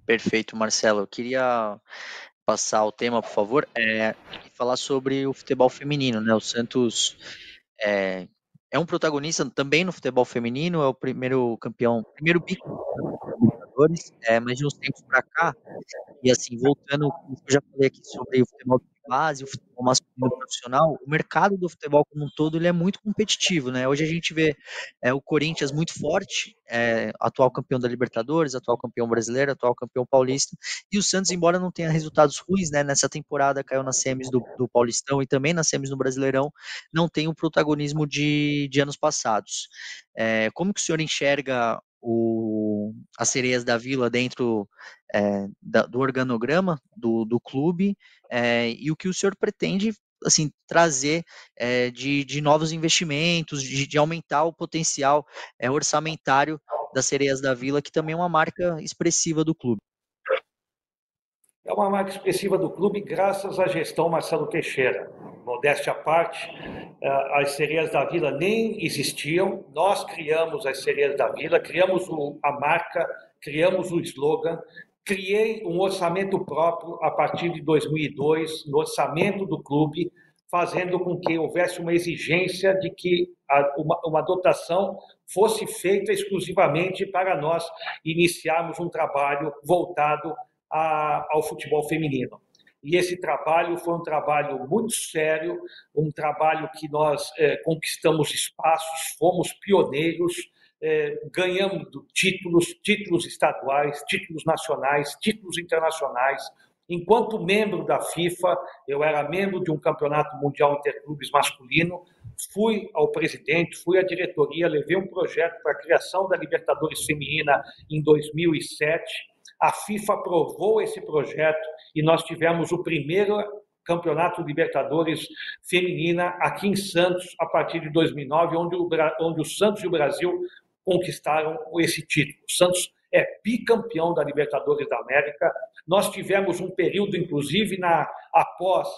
[SPEAKER 2] Perfeito, Marcelo. Eu queria passar o tema, por favor, é, e falar sobre o futebol feminino, né? O Santos é, é um protagonista também no futebol feminino, é o primeiro campeão, primeiro Libertadores, é, mas de uns tempos para cá, e assim, voltando, eu já falei aqui sobre o futebol de base, o futebol masculino profissional, o mercado do futebol como um todo ele é muito competitivo, né? Hoje a gente vê é, o Corinthians muito forte, é, atual campeão da Libertadores, atual campeão brasileiro, atual campeão paulista, e o Santos, embora não tenha resultados ruins, né? Nessa temporada caiu nas semis do, do Paulistão e também nas semis no Brasileirão, não tem o protagonismo de, de anos passados. É, como que o senhor enxerga o, as sereias da vila dentro é, da, do organograma do, do clube é, e o que o senhor pretende assim trazer é, de, de novos investimentos, de, de aumentar o potencial orçamentário das sereias da vila, que também é uma marca expressiva do clube.
[SPEAKER 3] É uma marca expressiva do clube graças à gestão Marcelo Teixeira. Modéstia à parte, eh, as sereias da Vila nem existiam, nós criamos as sereias da Vila, criamos a marca, criamos o slogan, criei um orçamento próprio a partir de 2002, no orçamento do clube, fazendo com que houvesse uma exigência de que uma, dotação fosse feita exclusivamente para nós iniciarmos um trabalho voltado a, ao futebol feminino. E esse trabalho foi um trabalho muito sério, um trabalho que nós é, conquistamos espaços, fomos pioneiros, é, ganhamos títulos, títulos estaduais, títulos nacionais, títulos internacionais. Enquanto membro da FIFA, eu era membro de um campeonato mundial interclubes masculino, fui ao presidente, fui à diretoria, levei um projeto para a criação da Libertadores Feminina em 2007 a FIFA aprovou esse projeto e nós tivemos o primeiro Campeonato Libertadores Feminina aqui em Santos a partir de 2009, onde o, onde o Santos e o Brasil conquistaram esse título. O Santos é bicampeão da Libertadores da América. Nós tivemos um período, inclusive, na após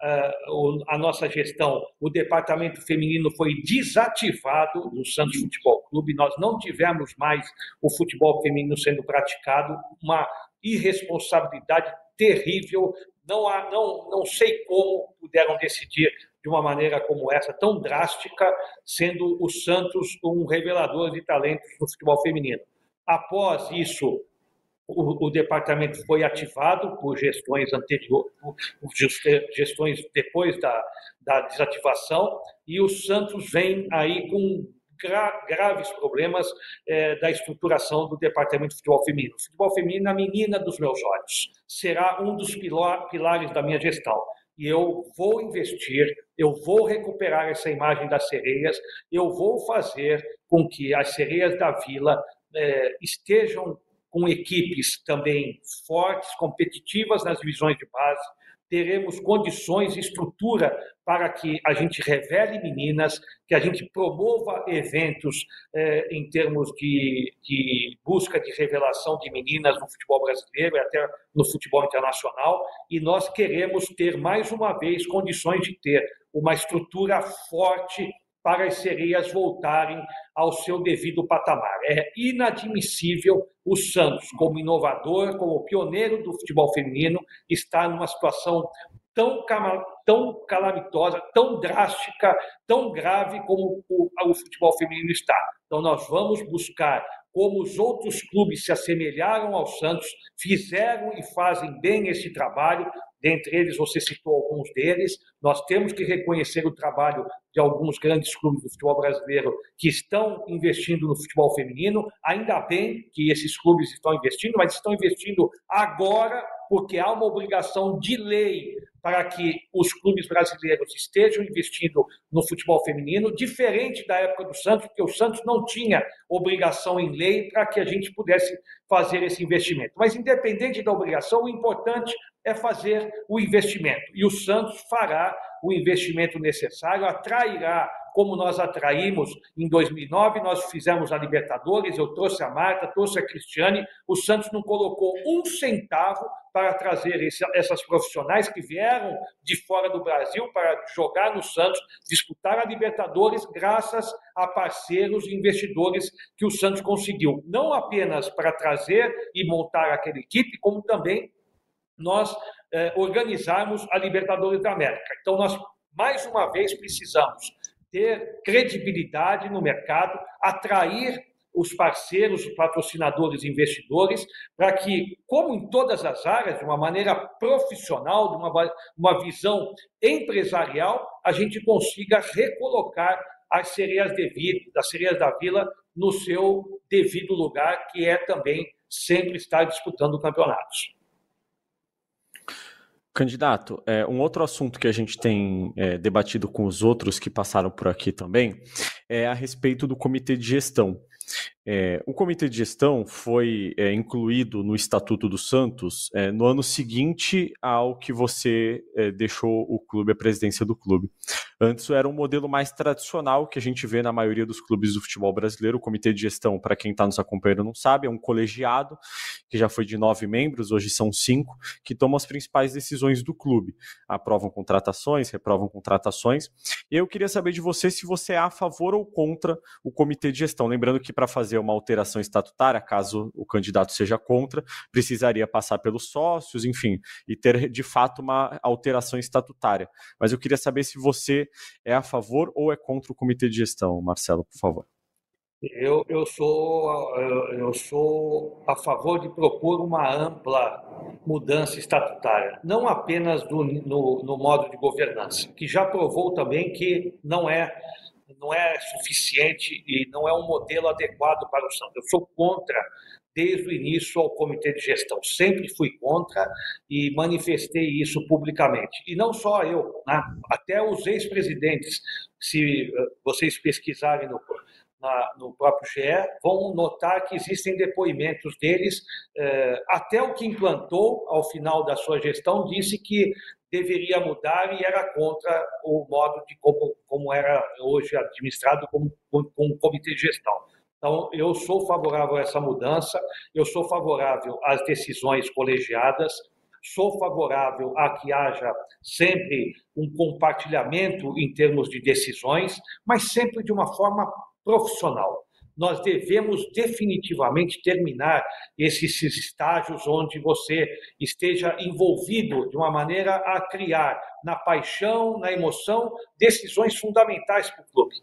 [SPEAKER 3] a nossa gestão, o departamento feminino foi desativado no Santos Futebol Clube. Nós não tivemos mais o futebol feminino sendo praticado, uma irresponsabilidade terrível. Não, há, não, não sei como puderam decidir de uma maneira como essa, tão drástica, sendo o Santos um revelador de talentos no futebol feminino. Após isso, o, o, departamento foi ativado por gestões anteriores, por gestões depois da, da desativação, e o Santos vem aí com gra graves problemas é, da estruturação do departamento de futebol feminino. O futebol feminino, a menina dos meus olhos, será um dos pilares da minha gestão. E eu vou investir, eu vou recuperar essa imagem das sereias, eu vou fazer com que as sereias da vila é, estejam com equipes também fortes, competitivas nas divisões de base, teremos condições e estrutura para que a gente revele meninas, que a gente promova eventos eh, em termos de, de, busca de revelação de meninas no futebol brasileiro e até no futebol internacional. E nós queremos ter, mais uma vez, condições de ter uma estrutura forte para as sereias voltarem ao seu devido patamar. É inadmissível o Santos, como inovador, como pioneiro do futebol feminino, estar numa situação tão, tão calamitosa, tão drástica, tão grave como o, o futebol feminino está. Então, nós vamos buscar como os outros clubes se assemelharam ao Santos, fizeram e fazem bem esse trabalho, dentre eles você citou alguns deles, nós temos que reconhecer o trabalho de alguns grandes clubes do futebol brasileiro que estão investindo no futebol feminino. Ainda bem que esses clubes estão investindo, mas estão investindo agora porque há uma obrigação de lei para que os clubes brasileiros estejam investindo no futebol feminino, diferente da época do Santos, porque o Santos não tinha obrigação em lei para que a gente pudesse fazer esse investimento. Mas, independente da obrigação, o importante é fazer o investimento. E o Santos fará o investimento necessário, atrairá como nós atraímos em 2009, nós fizemos a Libertadores, eu trouxe a Marta, trouxe a Cristiane, o Santos não colocou um centavo para trazer esse, essas profissionais que vieram de fora do Brasil para jogar no Santos, disputar a Libertadores, graças a parceiros e investidores que o Santos conseguiu, não apenas para trazer e montar aquela equipe, como também nós eh, organizarmos a Libertadores da América. Então, nós mais uma vez precisamos ter credibilidade no mercado, atrair os parceiros, os patrocinadores, investidores, para que, como em todas as áreas, de uma maneira profissional, de uma, uma visão empresarial, a gente consiga recolocar as sereias, devido, as sereias da Vila no seu devido lugar, que é também sempre estar disputando campeonatos.
[SPEAKER 1] Candidato, é, um outro assunto que a gente tem é, debatido com os outros que passaram por aqui também é a respeito do comitê de gestão. É, o comitê de gestão foi é, incluído no Estatuto do Santos é, no ano seguinte ao que você é, deixou o clube, a presidência do clube. Antes era um modelo mais tradicional que a gente vê na maioria dos clubes do futebol brasileiro. O comitê de gestão, para quem está nos acompanhando não sabe, é um colegiado que já foi de nove membros, hoje são cinco, que tomam as principais decisões do clube. Aprovam contratações, reprovam contratações. E eu queria saber de você se você é a favor ou contra o comitê de gestão. Lembrando que para fazer uma alteração estatutária, caso o candidato seja contra, precisaria passar pelos sócios, enfim, e ter de fato uma alteração estatutária. Mas eu queria saber se você é a favor ou é contra o comitê de gestão, Marcelo, por favor.
[SPEAKER 3] Eu, eu, sou, eu sou a favor de propor uma ampla mudança estatutária, não apenas do, no, no modo de governança, que já provou também que não é não é suficiente e não é um modelo adequado para o Santos. Eu sou contra desde o início ao comitê de gestão. Sempre fui contra e manifestei isso publicamente. E não só eu, né? até os ex-presidentes, se eh, vocês pesquisarem no, na, no próprio GE, vão notar que existem depoimentos deles. Eh, até o que implantou, ao final da sua gestão, disse que deveria mudar e era contra o modo de como, como era hoje administrado com, com, com o comitê de gestão. Então, eu sou favorável a essa mudança, eu sou favorável às decisões colegiadas, sou favorável a que haja sempre um compartilhamento em termos de decisões, mas sempre de uma forma profissional nós devemos definitivamente terminar esses estágios onde você esteja envolvido de uma maneira a criar, na paixão, na emoção, decisões fundamentais para o clube.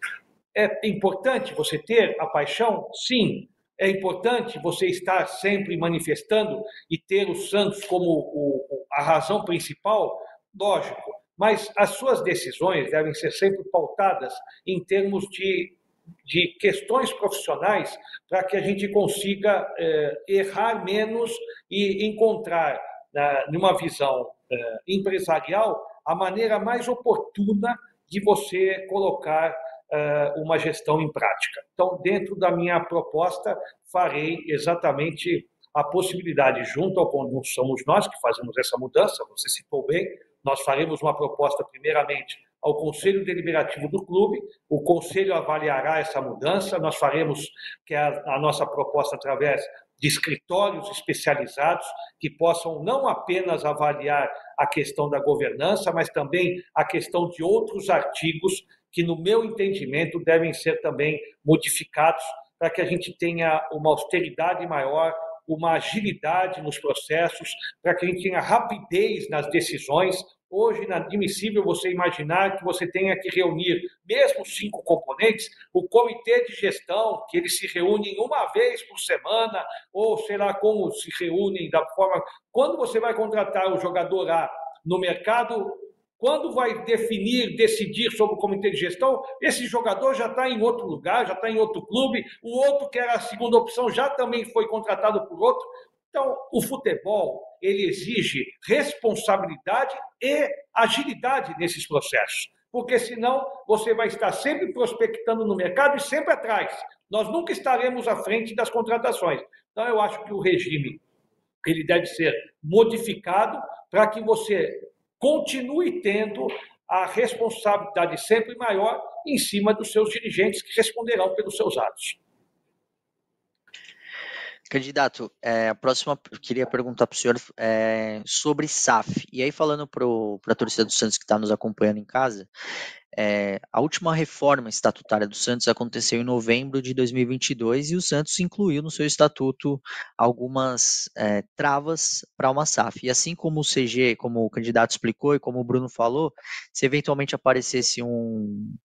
[SPEAKER 3] É importante você ter a paixão? Sim. É importante você estar sempre manifestando e ter o Santos como o, a razão principal? Lógico. Mas as suas decisões devem ser sempre pautadas em termos de de questões profissionais para que a gente consiga é, errar menos e encontrar, né, numa visão é, empresarial, a maneira mais oportuna de você colocar é, uma gestão em prática. Então, dentro da minha proposta, farei exatamente a possibilidade, junto ao não somos nós que fazemos essa mudança, você citou bem, nós faremos uma proposta, primeiramente, ao Conselho Deliberativo do clube, o Conselho avaliará essa mudança, nós faremos que a, a nossa proposta através de escritórios especializados que possam não apenas avaliar a questão da governança, mas também a questão de outros artigos que, no meu entendimento, devem ser também modificados para que a gente tenha uma austeridade maior, uma agilidade nos processos, para que a gente tenha rapidez nas decisões, Hoje, inadmissível você imaginar que você tenha que reunir, mesmo cinco componentes, o comitê de gestão, que eles se reúnem uma vez por semana, ou sei lá como se reúnem da forma. Quando você vai contratar o jogador A no mercado, quando vai definir, decidir sobre o comitê de gestão, esse jogador já está em outro lugar, já está em outro clube, o outro que era a segunda opção já também foi contratado por outro. Então, o futebol, ele exige responsabilidade e agilidade nesses processos, porque senão você vai estar sempre prospectando no mercado e sempre atrás. Nós nunca estaremos à frente das contratações. Então, eu acho que o regime ele deve ser modificado para que você continue tendo a responsabilidade sempre maior em cima dos seus dirigentes que responderão pelos seus atos.
[SPEAKER 2] Candidato, é, a próxima eu queria perguntar para o senhor é, sobre SAF. E aí, falando para a torcida do Santos que está nos acompanhando em casa, é, a última reforma estatutária do Santos aconteceu em novembro de 2022 e o Santos incluiu no seu estatuto algumas é, travas para uma SAF. E assim como o CG, como o candidato explicou e como o Bruno falou, se eventualmente aparecesse um,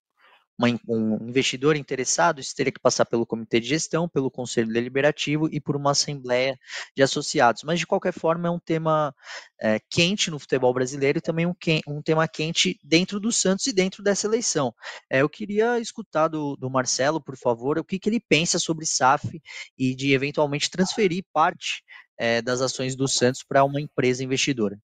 [SPEAKER 2] uma, um investidor interessado, isso teria que passar pelo comitê de gestão, pelo conselho deliberativo e por uma assembleia de associados. Mas, de qualquer forma, é um tema é, quente no futebol brasileiro e também um, um, tema quente dentro do Santos e dentro dessa eleição. É, eu queria escutar do, do Marcelo, por favor, o que, que ele pensa sobre SAF e de eventualmente transferir parte é, das ações do Santos para uma empresa investidora.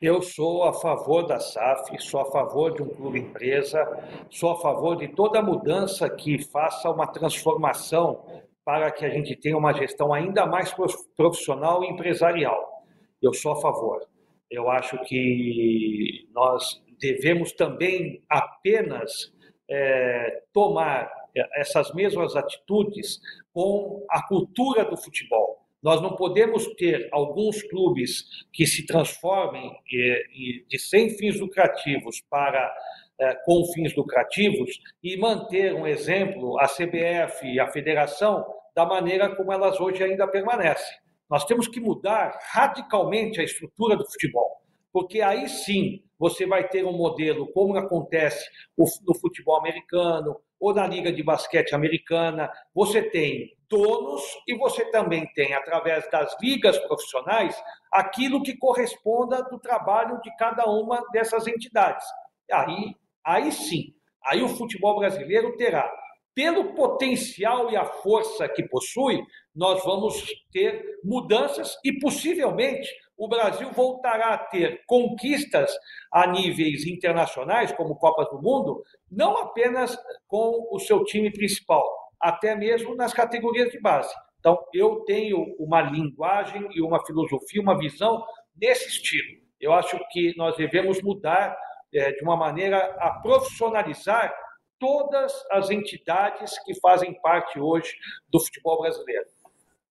[SPEAKER 3] Eu sou a favor da SAF, sou a favor de um clube empresa, sou a favor de toda mudança que faça uma transformação para que a gente tenha uma gestão ainda mais profissional e empresarial. Eu sou a favor. Eu acho que nós devemos também apenas é, tomar essas mesmas atitudes com a cultura do futebol nós não podemos ter alguns clubes que se transformem de sem fins lucrativos para é, com fins lucrativos e manter um exemplo, a CBF e a federação, da maneira como elas hoje ainda permanecem. Nós temos que mudar radicalmente a estrutura do futebol, porque aí sim você vai ter um modelo como acontece no futebol americano ou na liga de basquete americana. Você tem donos e você também tem, através das ligas profissionais, aquilo que corresponda do trabalho de cada uma dessas entidades. Aí, aí sim, aí o futebol brasileiro terá, pelo potencial e a força que possui, nós vamos ter mudanças e possivelmente o Brasil voltará a ter conquistas a níveis internacionais, como Copas do Mundo, não apenas com o seu time principal, até mesmo nas categorias de base. Então, eu tenho uma linguagem e uma filosofia, uma visão nesse estilo. Eu acho que nós devemos mudar é, de uma maneira a profissionalizar todas as entidades que fazem parte hoje do futebol brasileiro.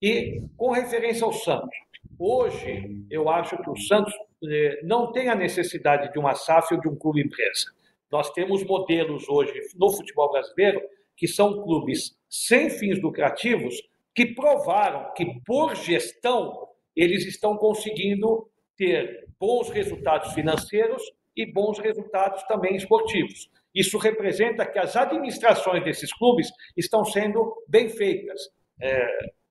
[SPEAKER 3] E com referência ao Santos, hoje eu acho que o Santos é, não tem a necessidade de uma SAF ou de um clube empresa. Nós temos modelos hoje no futebol brasileiro que são clubes sem fins lucrativos que provaram que, por gestão, eles estão conseguindo ter bons resultados financeiros e bons resultados também esportivos. Isso representa que as administrações desses clubes estão sendo bem feitas. É,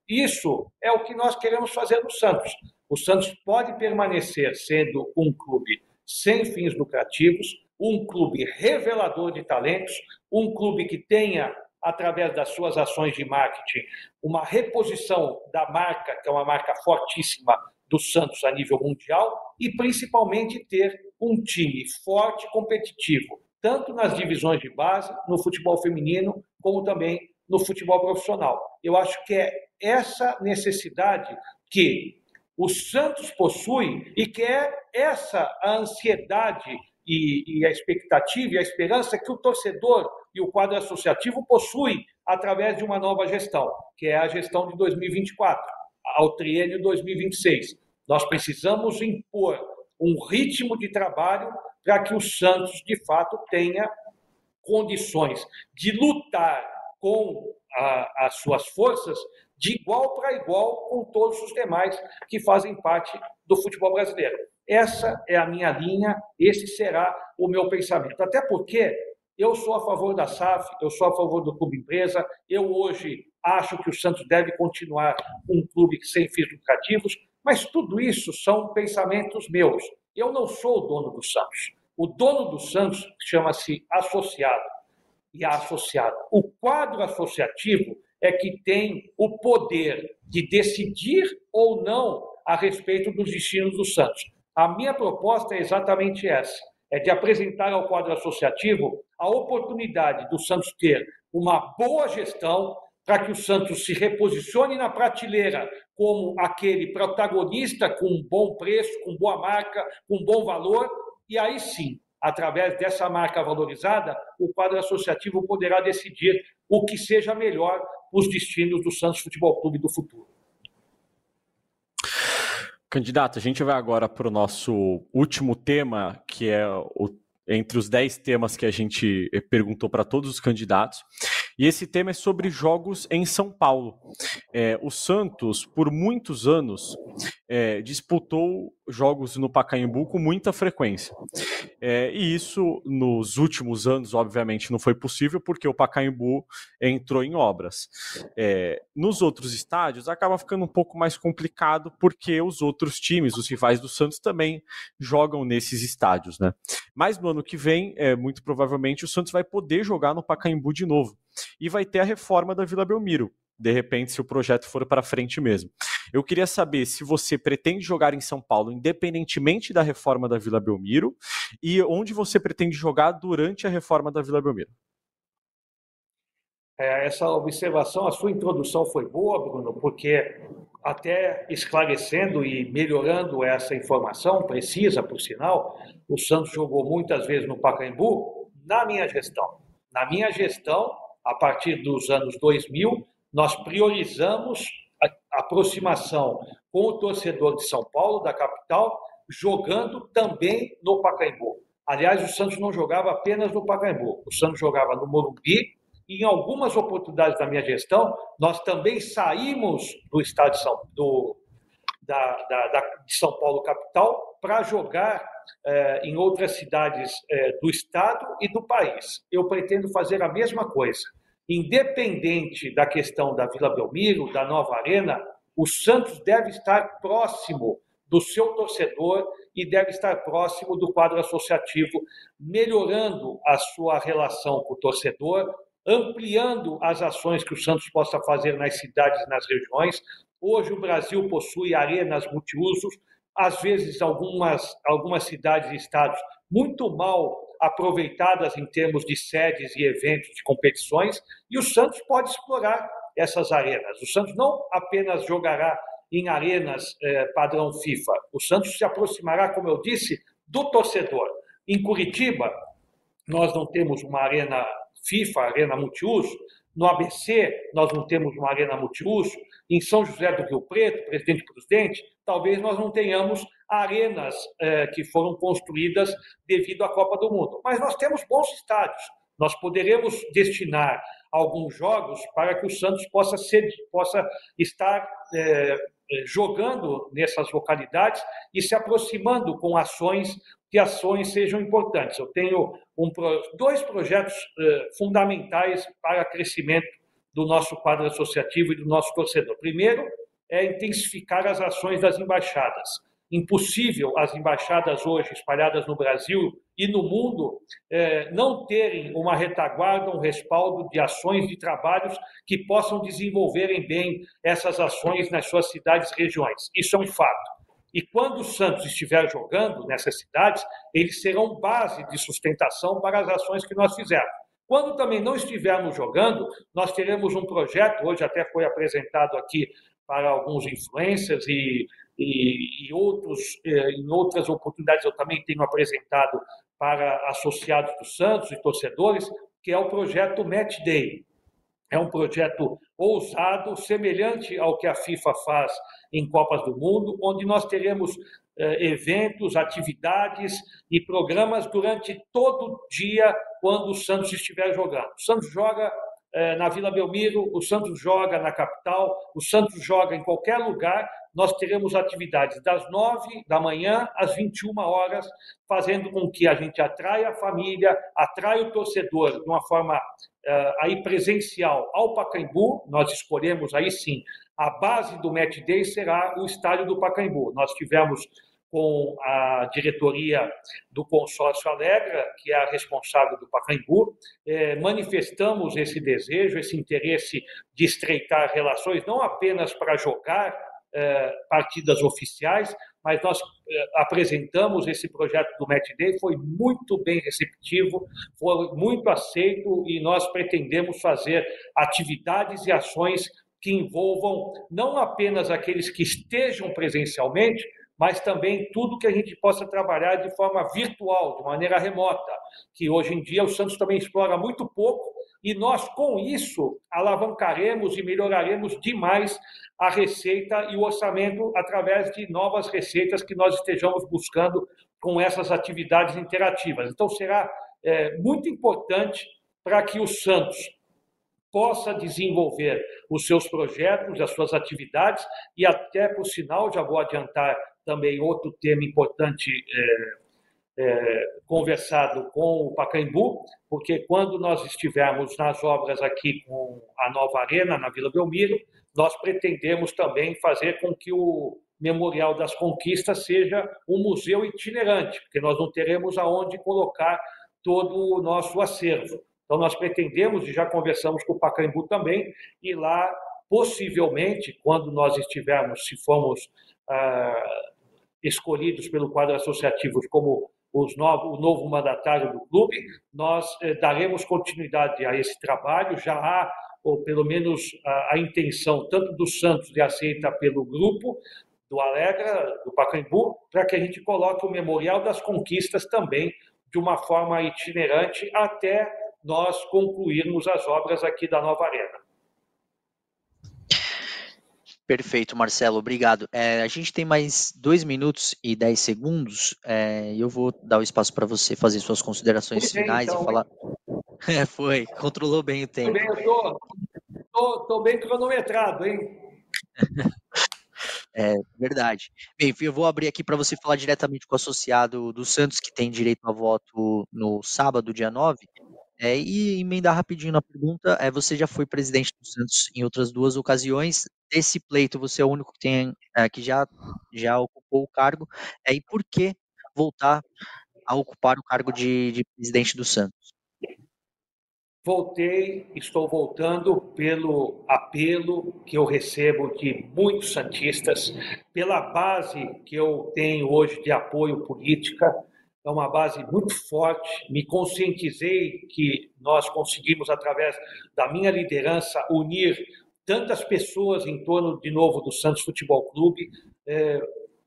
[SPEAKER 3] isso é o que nós queremos fazer no Santos. O Santos pode permanecer sendo um clube sem fins lucrativos, um clube revelador de talentos, um clube que tenha, através das suas ações de marketing, uma reposição da marca, que é uma marca fortíssima do Santos a nível mundial, e principalmente ter um time forte, competitivo, tanto nas divisões de base, no futebol feminino, como também no futebol profissional. Eu acho que é essa necessidade que o Santos possui e que é essa a ansiedade e, e, a expectativa e a esperança que o torcedor e o quadro associativo possuem através de uma nova gestão, que é a gestão de 2024, ao triênio 2026. Nós precisamos impor um ritmo de trabalho para que o Santos, de fato, tenha condições de lutar com a, as suas forças de igual para igual com todos os demais que fazem parte do futebol brasileiro. Essa é a minha linha, esse será o meu pensamento. Até porque eu sou a favor da SAF, eu sou a favor do clube empresa, eu hoje acho que o Santos deve continuar um clube sem fins lucrativos, mas tudo isso são pensamentos meus. Eu não sou o dono do Santos. O dono do Santos chama-se associado e a associada. O quadro associativo é que tem o poder de decidir ou não a respeito dos destinos do Santos. A minha proposta é exatamente essa: é de apresentar ao quadro associativo a oportunidade do Santos ter uma boa gestão para que o Santos se reposicione na prateleira como aquele protagonista com um bom preço, com boa marca, com bom valor, e aí sim, através dessa marca valorizada, o quadro associativo poderá decidir o que seja melhor os destinos do Santos Futebol Clube do futuro.
[SPEAKER 1] Candidato, a gente vai agora para o nosso último tema, que é o, entre os 10 temas que a gente eh, perguntou para todos os candidatos. E esse tema é sobre jogos em São Paulo. É, o Santos, por muitos anos, é, disputou jogos no Pacaembu com muita frequência. É, e isso, nos últimos anos, obviamente, não foi possível porque o Pacaembu entrou em obras. É, nos outros estádios, acaba ficando um pouco mais complicado porque os outros times, os rivais do Santos, também jogam nesses estádios. Né? Mas no ano que vem, é, muito provavelmente, o Santos vai poder jogar no Pacaembu de novo. E vai ter a reforma da Vila Belmiro, de repente, se o projeto for para frente mesmo. Eu queria saber se você pretende jogar em São Paulo, independentemente da reforma da Vila Belmiro, e onde você pretende jogar durante a reforma da Vila Belmiro.
[SPEAKER 3] É, essa observação, a sua introdução foi boa, Bruno, porque até esclarecendo e melhorando essa informação, precisa, por sinal, o Santos jogou muitas vezes no Pacaembu na minha gestão. Na minha gestão, a partir dos anos 2000, nós priorizamos a aproximação com o torcedor de São Paulo, da capital, jogando também no Pacaembu. Aliás, o Santos não jogava apenas no Pacaembu, o Santos jogava no Morumbi e em algumas oportunidades da minha gestão, nós também saímos do estádio de São, do, da, da, da, de São Paulo capital para jogar eh, em outras cidades eh, do estado e do país. Eu pretendo fazer a mesma coisa independente da questão da Vila Belmiro, da nova arena, o Santos deve estar próximo do seu torcedor e deve estar próximo do quadro associativo, melhorando a sua relação com o torcedor, ampliando as ações que o Santos possa fazer nas cidades e nas regiões. Hoje o Brasil possui arenas multiusos, às vezes algumas, algumas cidades e estados muito mal aproveitadas em termos de sedes e eventos de competições, e o Santos pode explorar essas arenas. O Santos não apenas jogará em arenas eh, padrão FIFA, o Santos se aproximará, como eu disse, do torcedor. Em Curitiba, nós não temos uma arena FIFA, arena multiuso, no ABC, nós não temos uma arena multiuso. Em São José do Rio Preto, Presidente Prudente, talvez nós não tenhamos arenas eh, que foram construídas devido à Copa do Mundo. Mas nós temos bons estádios. Nós poderemos destinar alguns jogos para que o Santos possa, ser, possa estar eh, jogando nessas localidades e se aproximando com ações que ações sejam importantes. Eu tenho um, dois projetos eh, fundamentais para crescimento do nosso quadro associativo e do nosso torcedor. Primeiro, é intensificar as ações das embaixadas. impossível as embaixadas hoje espalhadas no Brasil e no mundo eh, não terem uma retaguarda, um respaldo de ações, de trabalhos que possam desenvolverem bem essas ações nas suas cidades e regiões. Isso é um fato. E quando o Santos estiver jogando nessas cidades, eles serão base de sustentação para as ações que nós fizermos. Quando também não estivermos jogando, nós teremos um projeto, hoje até foi apresentado aqui para alguns influencers e, e, e outros, eh, em outras oportunidades eu também tenho apresentado para associados do Santos e torcedores, que é o projeto Match Day. É um projeto ousado, semelhante ao que a FIFA faz em Copas do Mundo, onde nós teremos eventos, atividades e programas durante todo o dia quando o Santos estiver jogando. O Santos joga eh, na Vila Belmiro, o Santos joga na capital, o Santos joga em qualquer lugar. Nós teremos atividades das 9 da manhã às 21 horas, fazendo com que a gente atraia a família, atraia o torcedor de uma forma uh, aí presencial ao Pacaembu. Nós escolhemos aí sim a base do Match Day será o estádio do Pacaembu. Nós tivemos com a diretoria do consórcio Alegra, que é a responsável do Pacaembu, é, manifestamos esse desejo, esse interesse de estreitar relações, não apenas para jogar é, partidas oficiais, mas nós é, apresentamos esse projeto do Match Day, foi muito bem receptivo, foi muito aceito e nós pretendemos fazer atividades e ações que envolvam não apenas aqueles que estejam presencialmente, mas também tudo que a gente possa trabalhar de forma virtual, de maneira remota, que hoje em dia o Santos também explora muito pouco, e nós, com isso, alavancaremos e melhoraremos demais a receita e o orçamento através de novas receitas que nós estejamos buscando com essas atividades interativas. Então, será é, muito importante para que o Santos possa desenvolver os seus projetos, as suas atividades e até, por sinal, já vou adiantar também outro tema importante é, é, conversado com o Pacaembu, porque quando nós estivermos nas obras aqui com a nova arena na Vila Belmiro, nós pretendemos também fazer com que o Memorial das Conquistas seja um museu itinerante, porque nós não teremos aonde colocar todo o nosso acervo. Então, nós pretendemos, e já conversamos com o Pacaembu também, e lá, possivelmente, quando nós estivermos, se formos ah, escolhidos pelo quadro associativo como os novo, o novo mandatário do clube, nós eh, daremos continuidade a esse trabalho. Já há, ou pelo menos, a, a intenção, tanto do Santos de aceita pelo grupo, do Alegra, do Pacaembu, para que a gente coloque o Memorial das Conquistas também de uma forma itinerante até nós concluirmos as obras aqui da nova arena.
[SPEAKER 2] Perfeito, Marcelo, obrigado. É, a gente tem mais dois minutos e dez segundos. É, eu vou dar o espaço para você fazer suas considerações finais então, e falar. [laughs] É, foi, controlou bem o tempo.
[SPEAKER 3] Bem, eu tô, tô, tô bem cronometrado, hein? [laughs]
[SPEAKER 2] É verdade. Bem, eu vou abrir aqui para você falar diretamente com o associado do Santos, que tem direito a voto no sábado, dia 9. É, e emendar rapidinho na pergunta, é, você já foi presidente do Santos em outras duas ocasiões. Desse pleito, você é o único que, tem, é, que já, já ocupou o cargo. É, e por que voltar a ocupar o cargo de, de presidente do Santos?
[SPEAKER 3] Voltei, estou voltando pelo apelo que eu recebo de muitos santistas, pela base que eu tenho hoje de apoio política, é uma base muito forte. Me conscientizei que nós conseguimos, através da minha liderança, unir tantas pessoas em torno, de novo, do Santos Futebol Clube, é,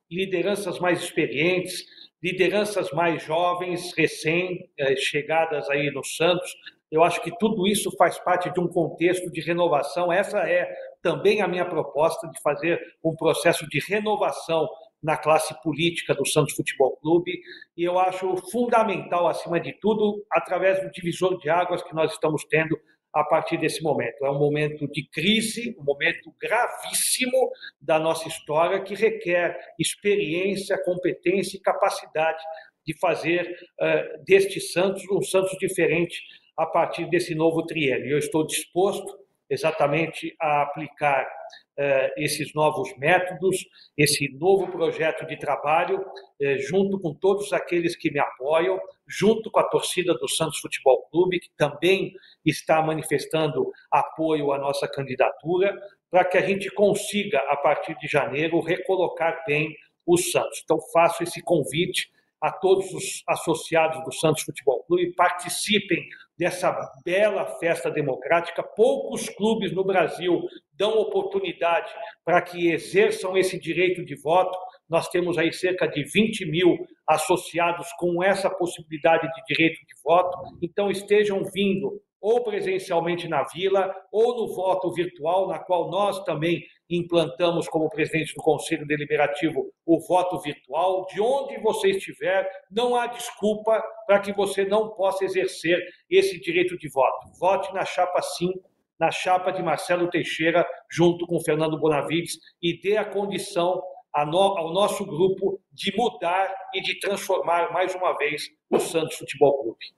[SPEAKER 3] lideranças mais experientes, lideranças mais jovens, recém-chegadas é, aí no Santos. Eu acho que tudo isso faz parte de um contexto de renovação. Essa é também a minha proposta de fazer um processo de renovação na classe política do Santos Futebol Clube e eu acho fundamental, acima de tudo, através do divisor de águas que nós estamos tendo a partir desse momento. É um momento de crise, um momento gravíssimo da nossa história que requer experiência, competência e capacidade de fazer uh, deste Santos um Santos diferente a partir desse novo triênio. Eu estou disposto exatamente a aplicar esses novos métodos, esse novo projeto de trabalho, eh, junto com todos aqueles que me apoiam, junto com a torcida do Santos Futebol Clube, que também está manifestando apoio à nossa candidatura, para que a gente consiga, a partir de janeiro, recolocar bem o Santos. Então, faço esse convite a todos os associados do Santos Futebol Clube, participem dessa bela festa democrática. Poucos clubes no Brasil dão oportunidade para que exerçam esse direito de voto. Nós temos aí cerca de 20 mil associados com essa possibilidade de direito de voto. Então, estejam vindo ou presencialmente na vila, ou no voto virtual, na qual nós também implantamos, como presidente do Conselho Deliberativo, o voto virtual. De onde você estiver, não há desculpa para que você não possa exercer esse direito de voto. Vote na chapa 5, na chapa de Marcelo Teixeira, junto com Fernando Bonavides, e dê a condição ao nosso grupo de mudar e de transformar mais uma vez o Santos Futebol Clube.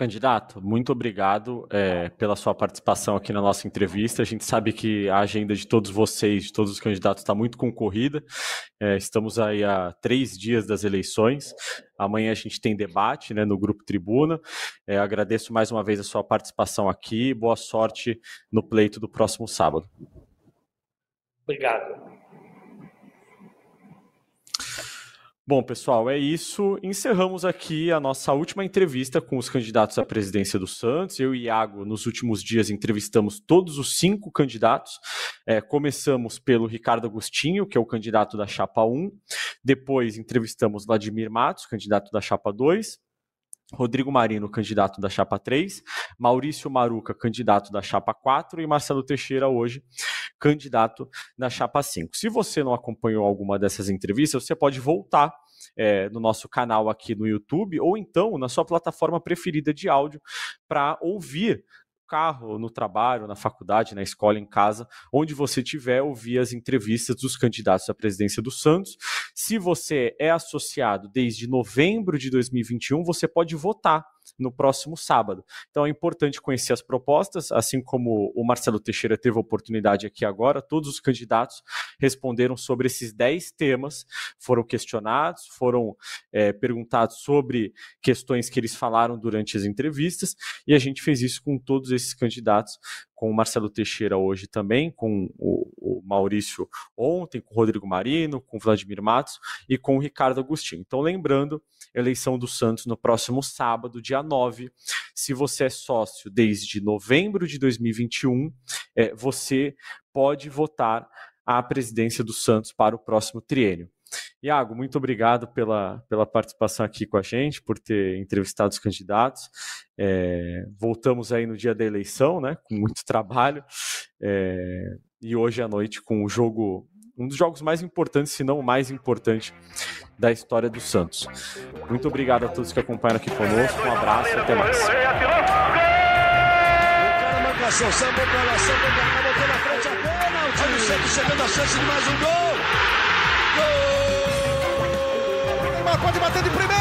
[SPEAKER 1] Candidato, muito obrigado é, pela sua participação aqui na nossa entrevista. A gente sabe que a agenda de todos vocês, de todos os candidatos, está muito concorrida. É, estamos aí há três dias das eleições. Amanhã a gente tem debate né, no Grupo Tribuna. É, agradeço mais uma vez a sua participação aqui. Boa sorte no pleito do próximo sábado.
[SPEAKER 3] Obrigado.
[SPEAKER 1] Bom, pessoal, é isso. Encerramos aqui a nossa última entrevista com os candidatos à presidência do Santos. Eu e Iago, nos últimos dias, entrevistamos todos os cinco candidatos. É, começamos pelo Ricardo Agostinho, que é o candidato da Chapa 1. Depois entrevistamos Vladimir Matos, candidato da Chapa 2. Rodrigo Marino, candidato da chapa 3, Maurício Maruca, candidato da chapa 4 e Marcelo Teixeira hoje, candidato da chapa 5. Se você não acompanhou alguma dessas entrevistas, você pode voltar é, no nosso canal aqui no YouTube ou então na sua plataforma preferida de áudio para ouvir carro, no trabalho, na faculdade, na escola, em casa, onde você tiver, ouvir as entrevistas dos candidatos à presidência do Santos. Se você é associado desde novembro de 2021, você pode votar no próximo sábado. Então é importante conhecer as propostas, assim como o Marcelo Teixeira teve a oportunidade aqui agora, todos os candidatos responderam sobre esses 10 temas, foram questionados, foram é, perguntados sobre questões que eles falaram durante as entrevistas, e a gente fez isso com todos esses candidatos com o Marcelo Teixeira hoje também, com o, o, Maurício ontem, com o Rodrigo Marino, com o Vladimir Matos e com o Ricardo Agostinho. Então, lembrando, eleição do Santos no próximo sábado, dia 9. Se você é sócio desde novembro de 2021, é, você pode votar a presidência do Santos para o próximo triênio. Iago, muito obrigado pela, pela participação aqui com a gente, por ter entrevistado os candidatos. É, voltamos aí no dia da eleição, né, com muito trabalho, é, e hoje à noite com o jogo, um dos jogos mais importantes, se não o mais importante, da história do Santos. Muito obrigado a todos que acompanham aqui conosco, um abraço e até mais. Pode bater de primeira!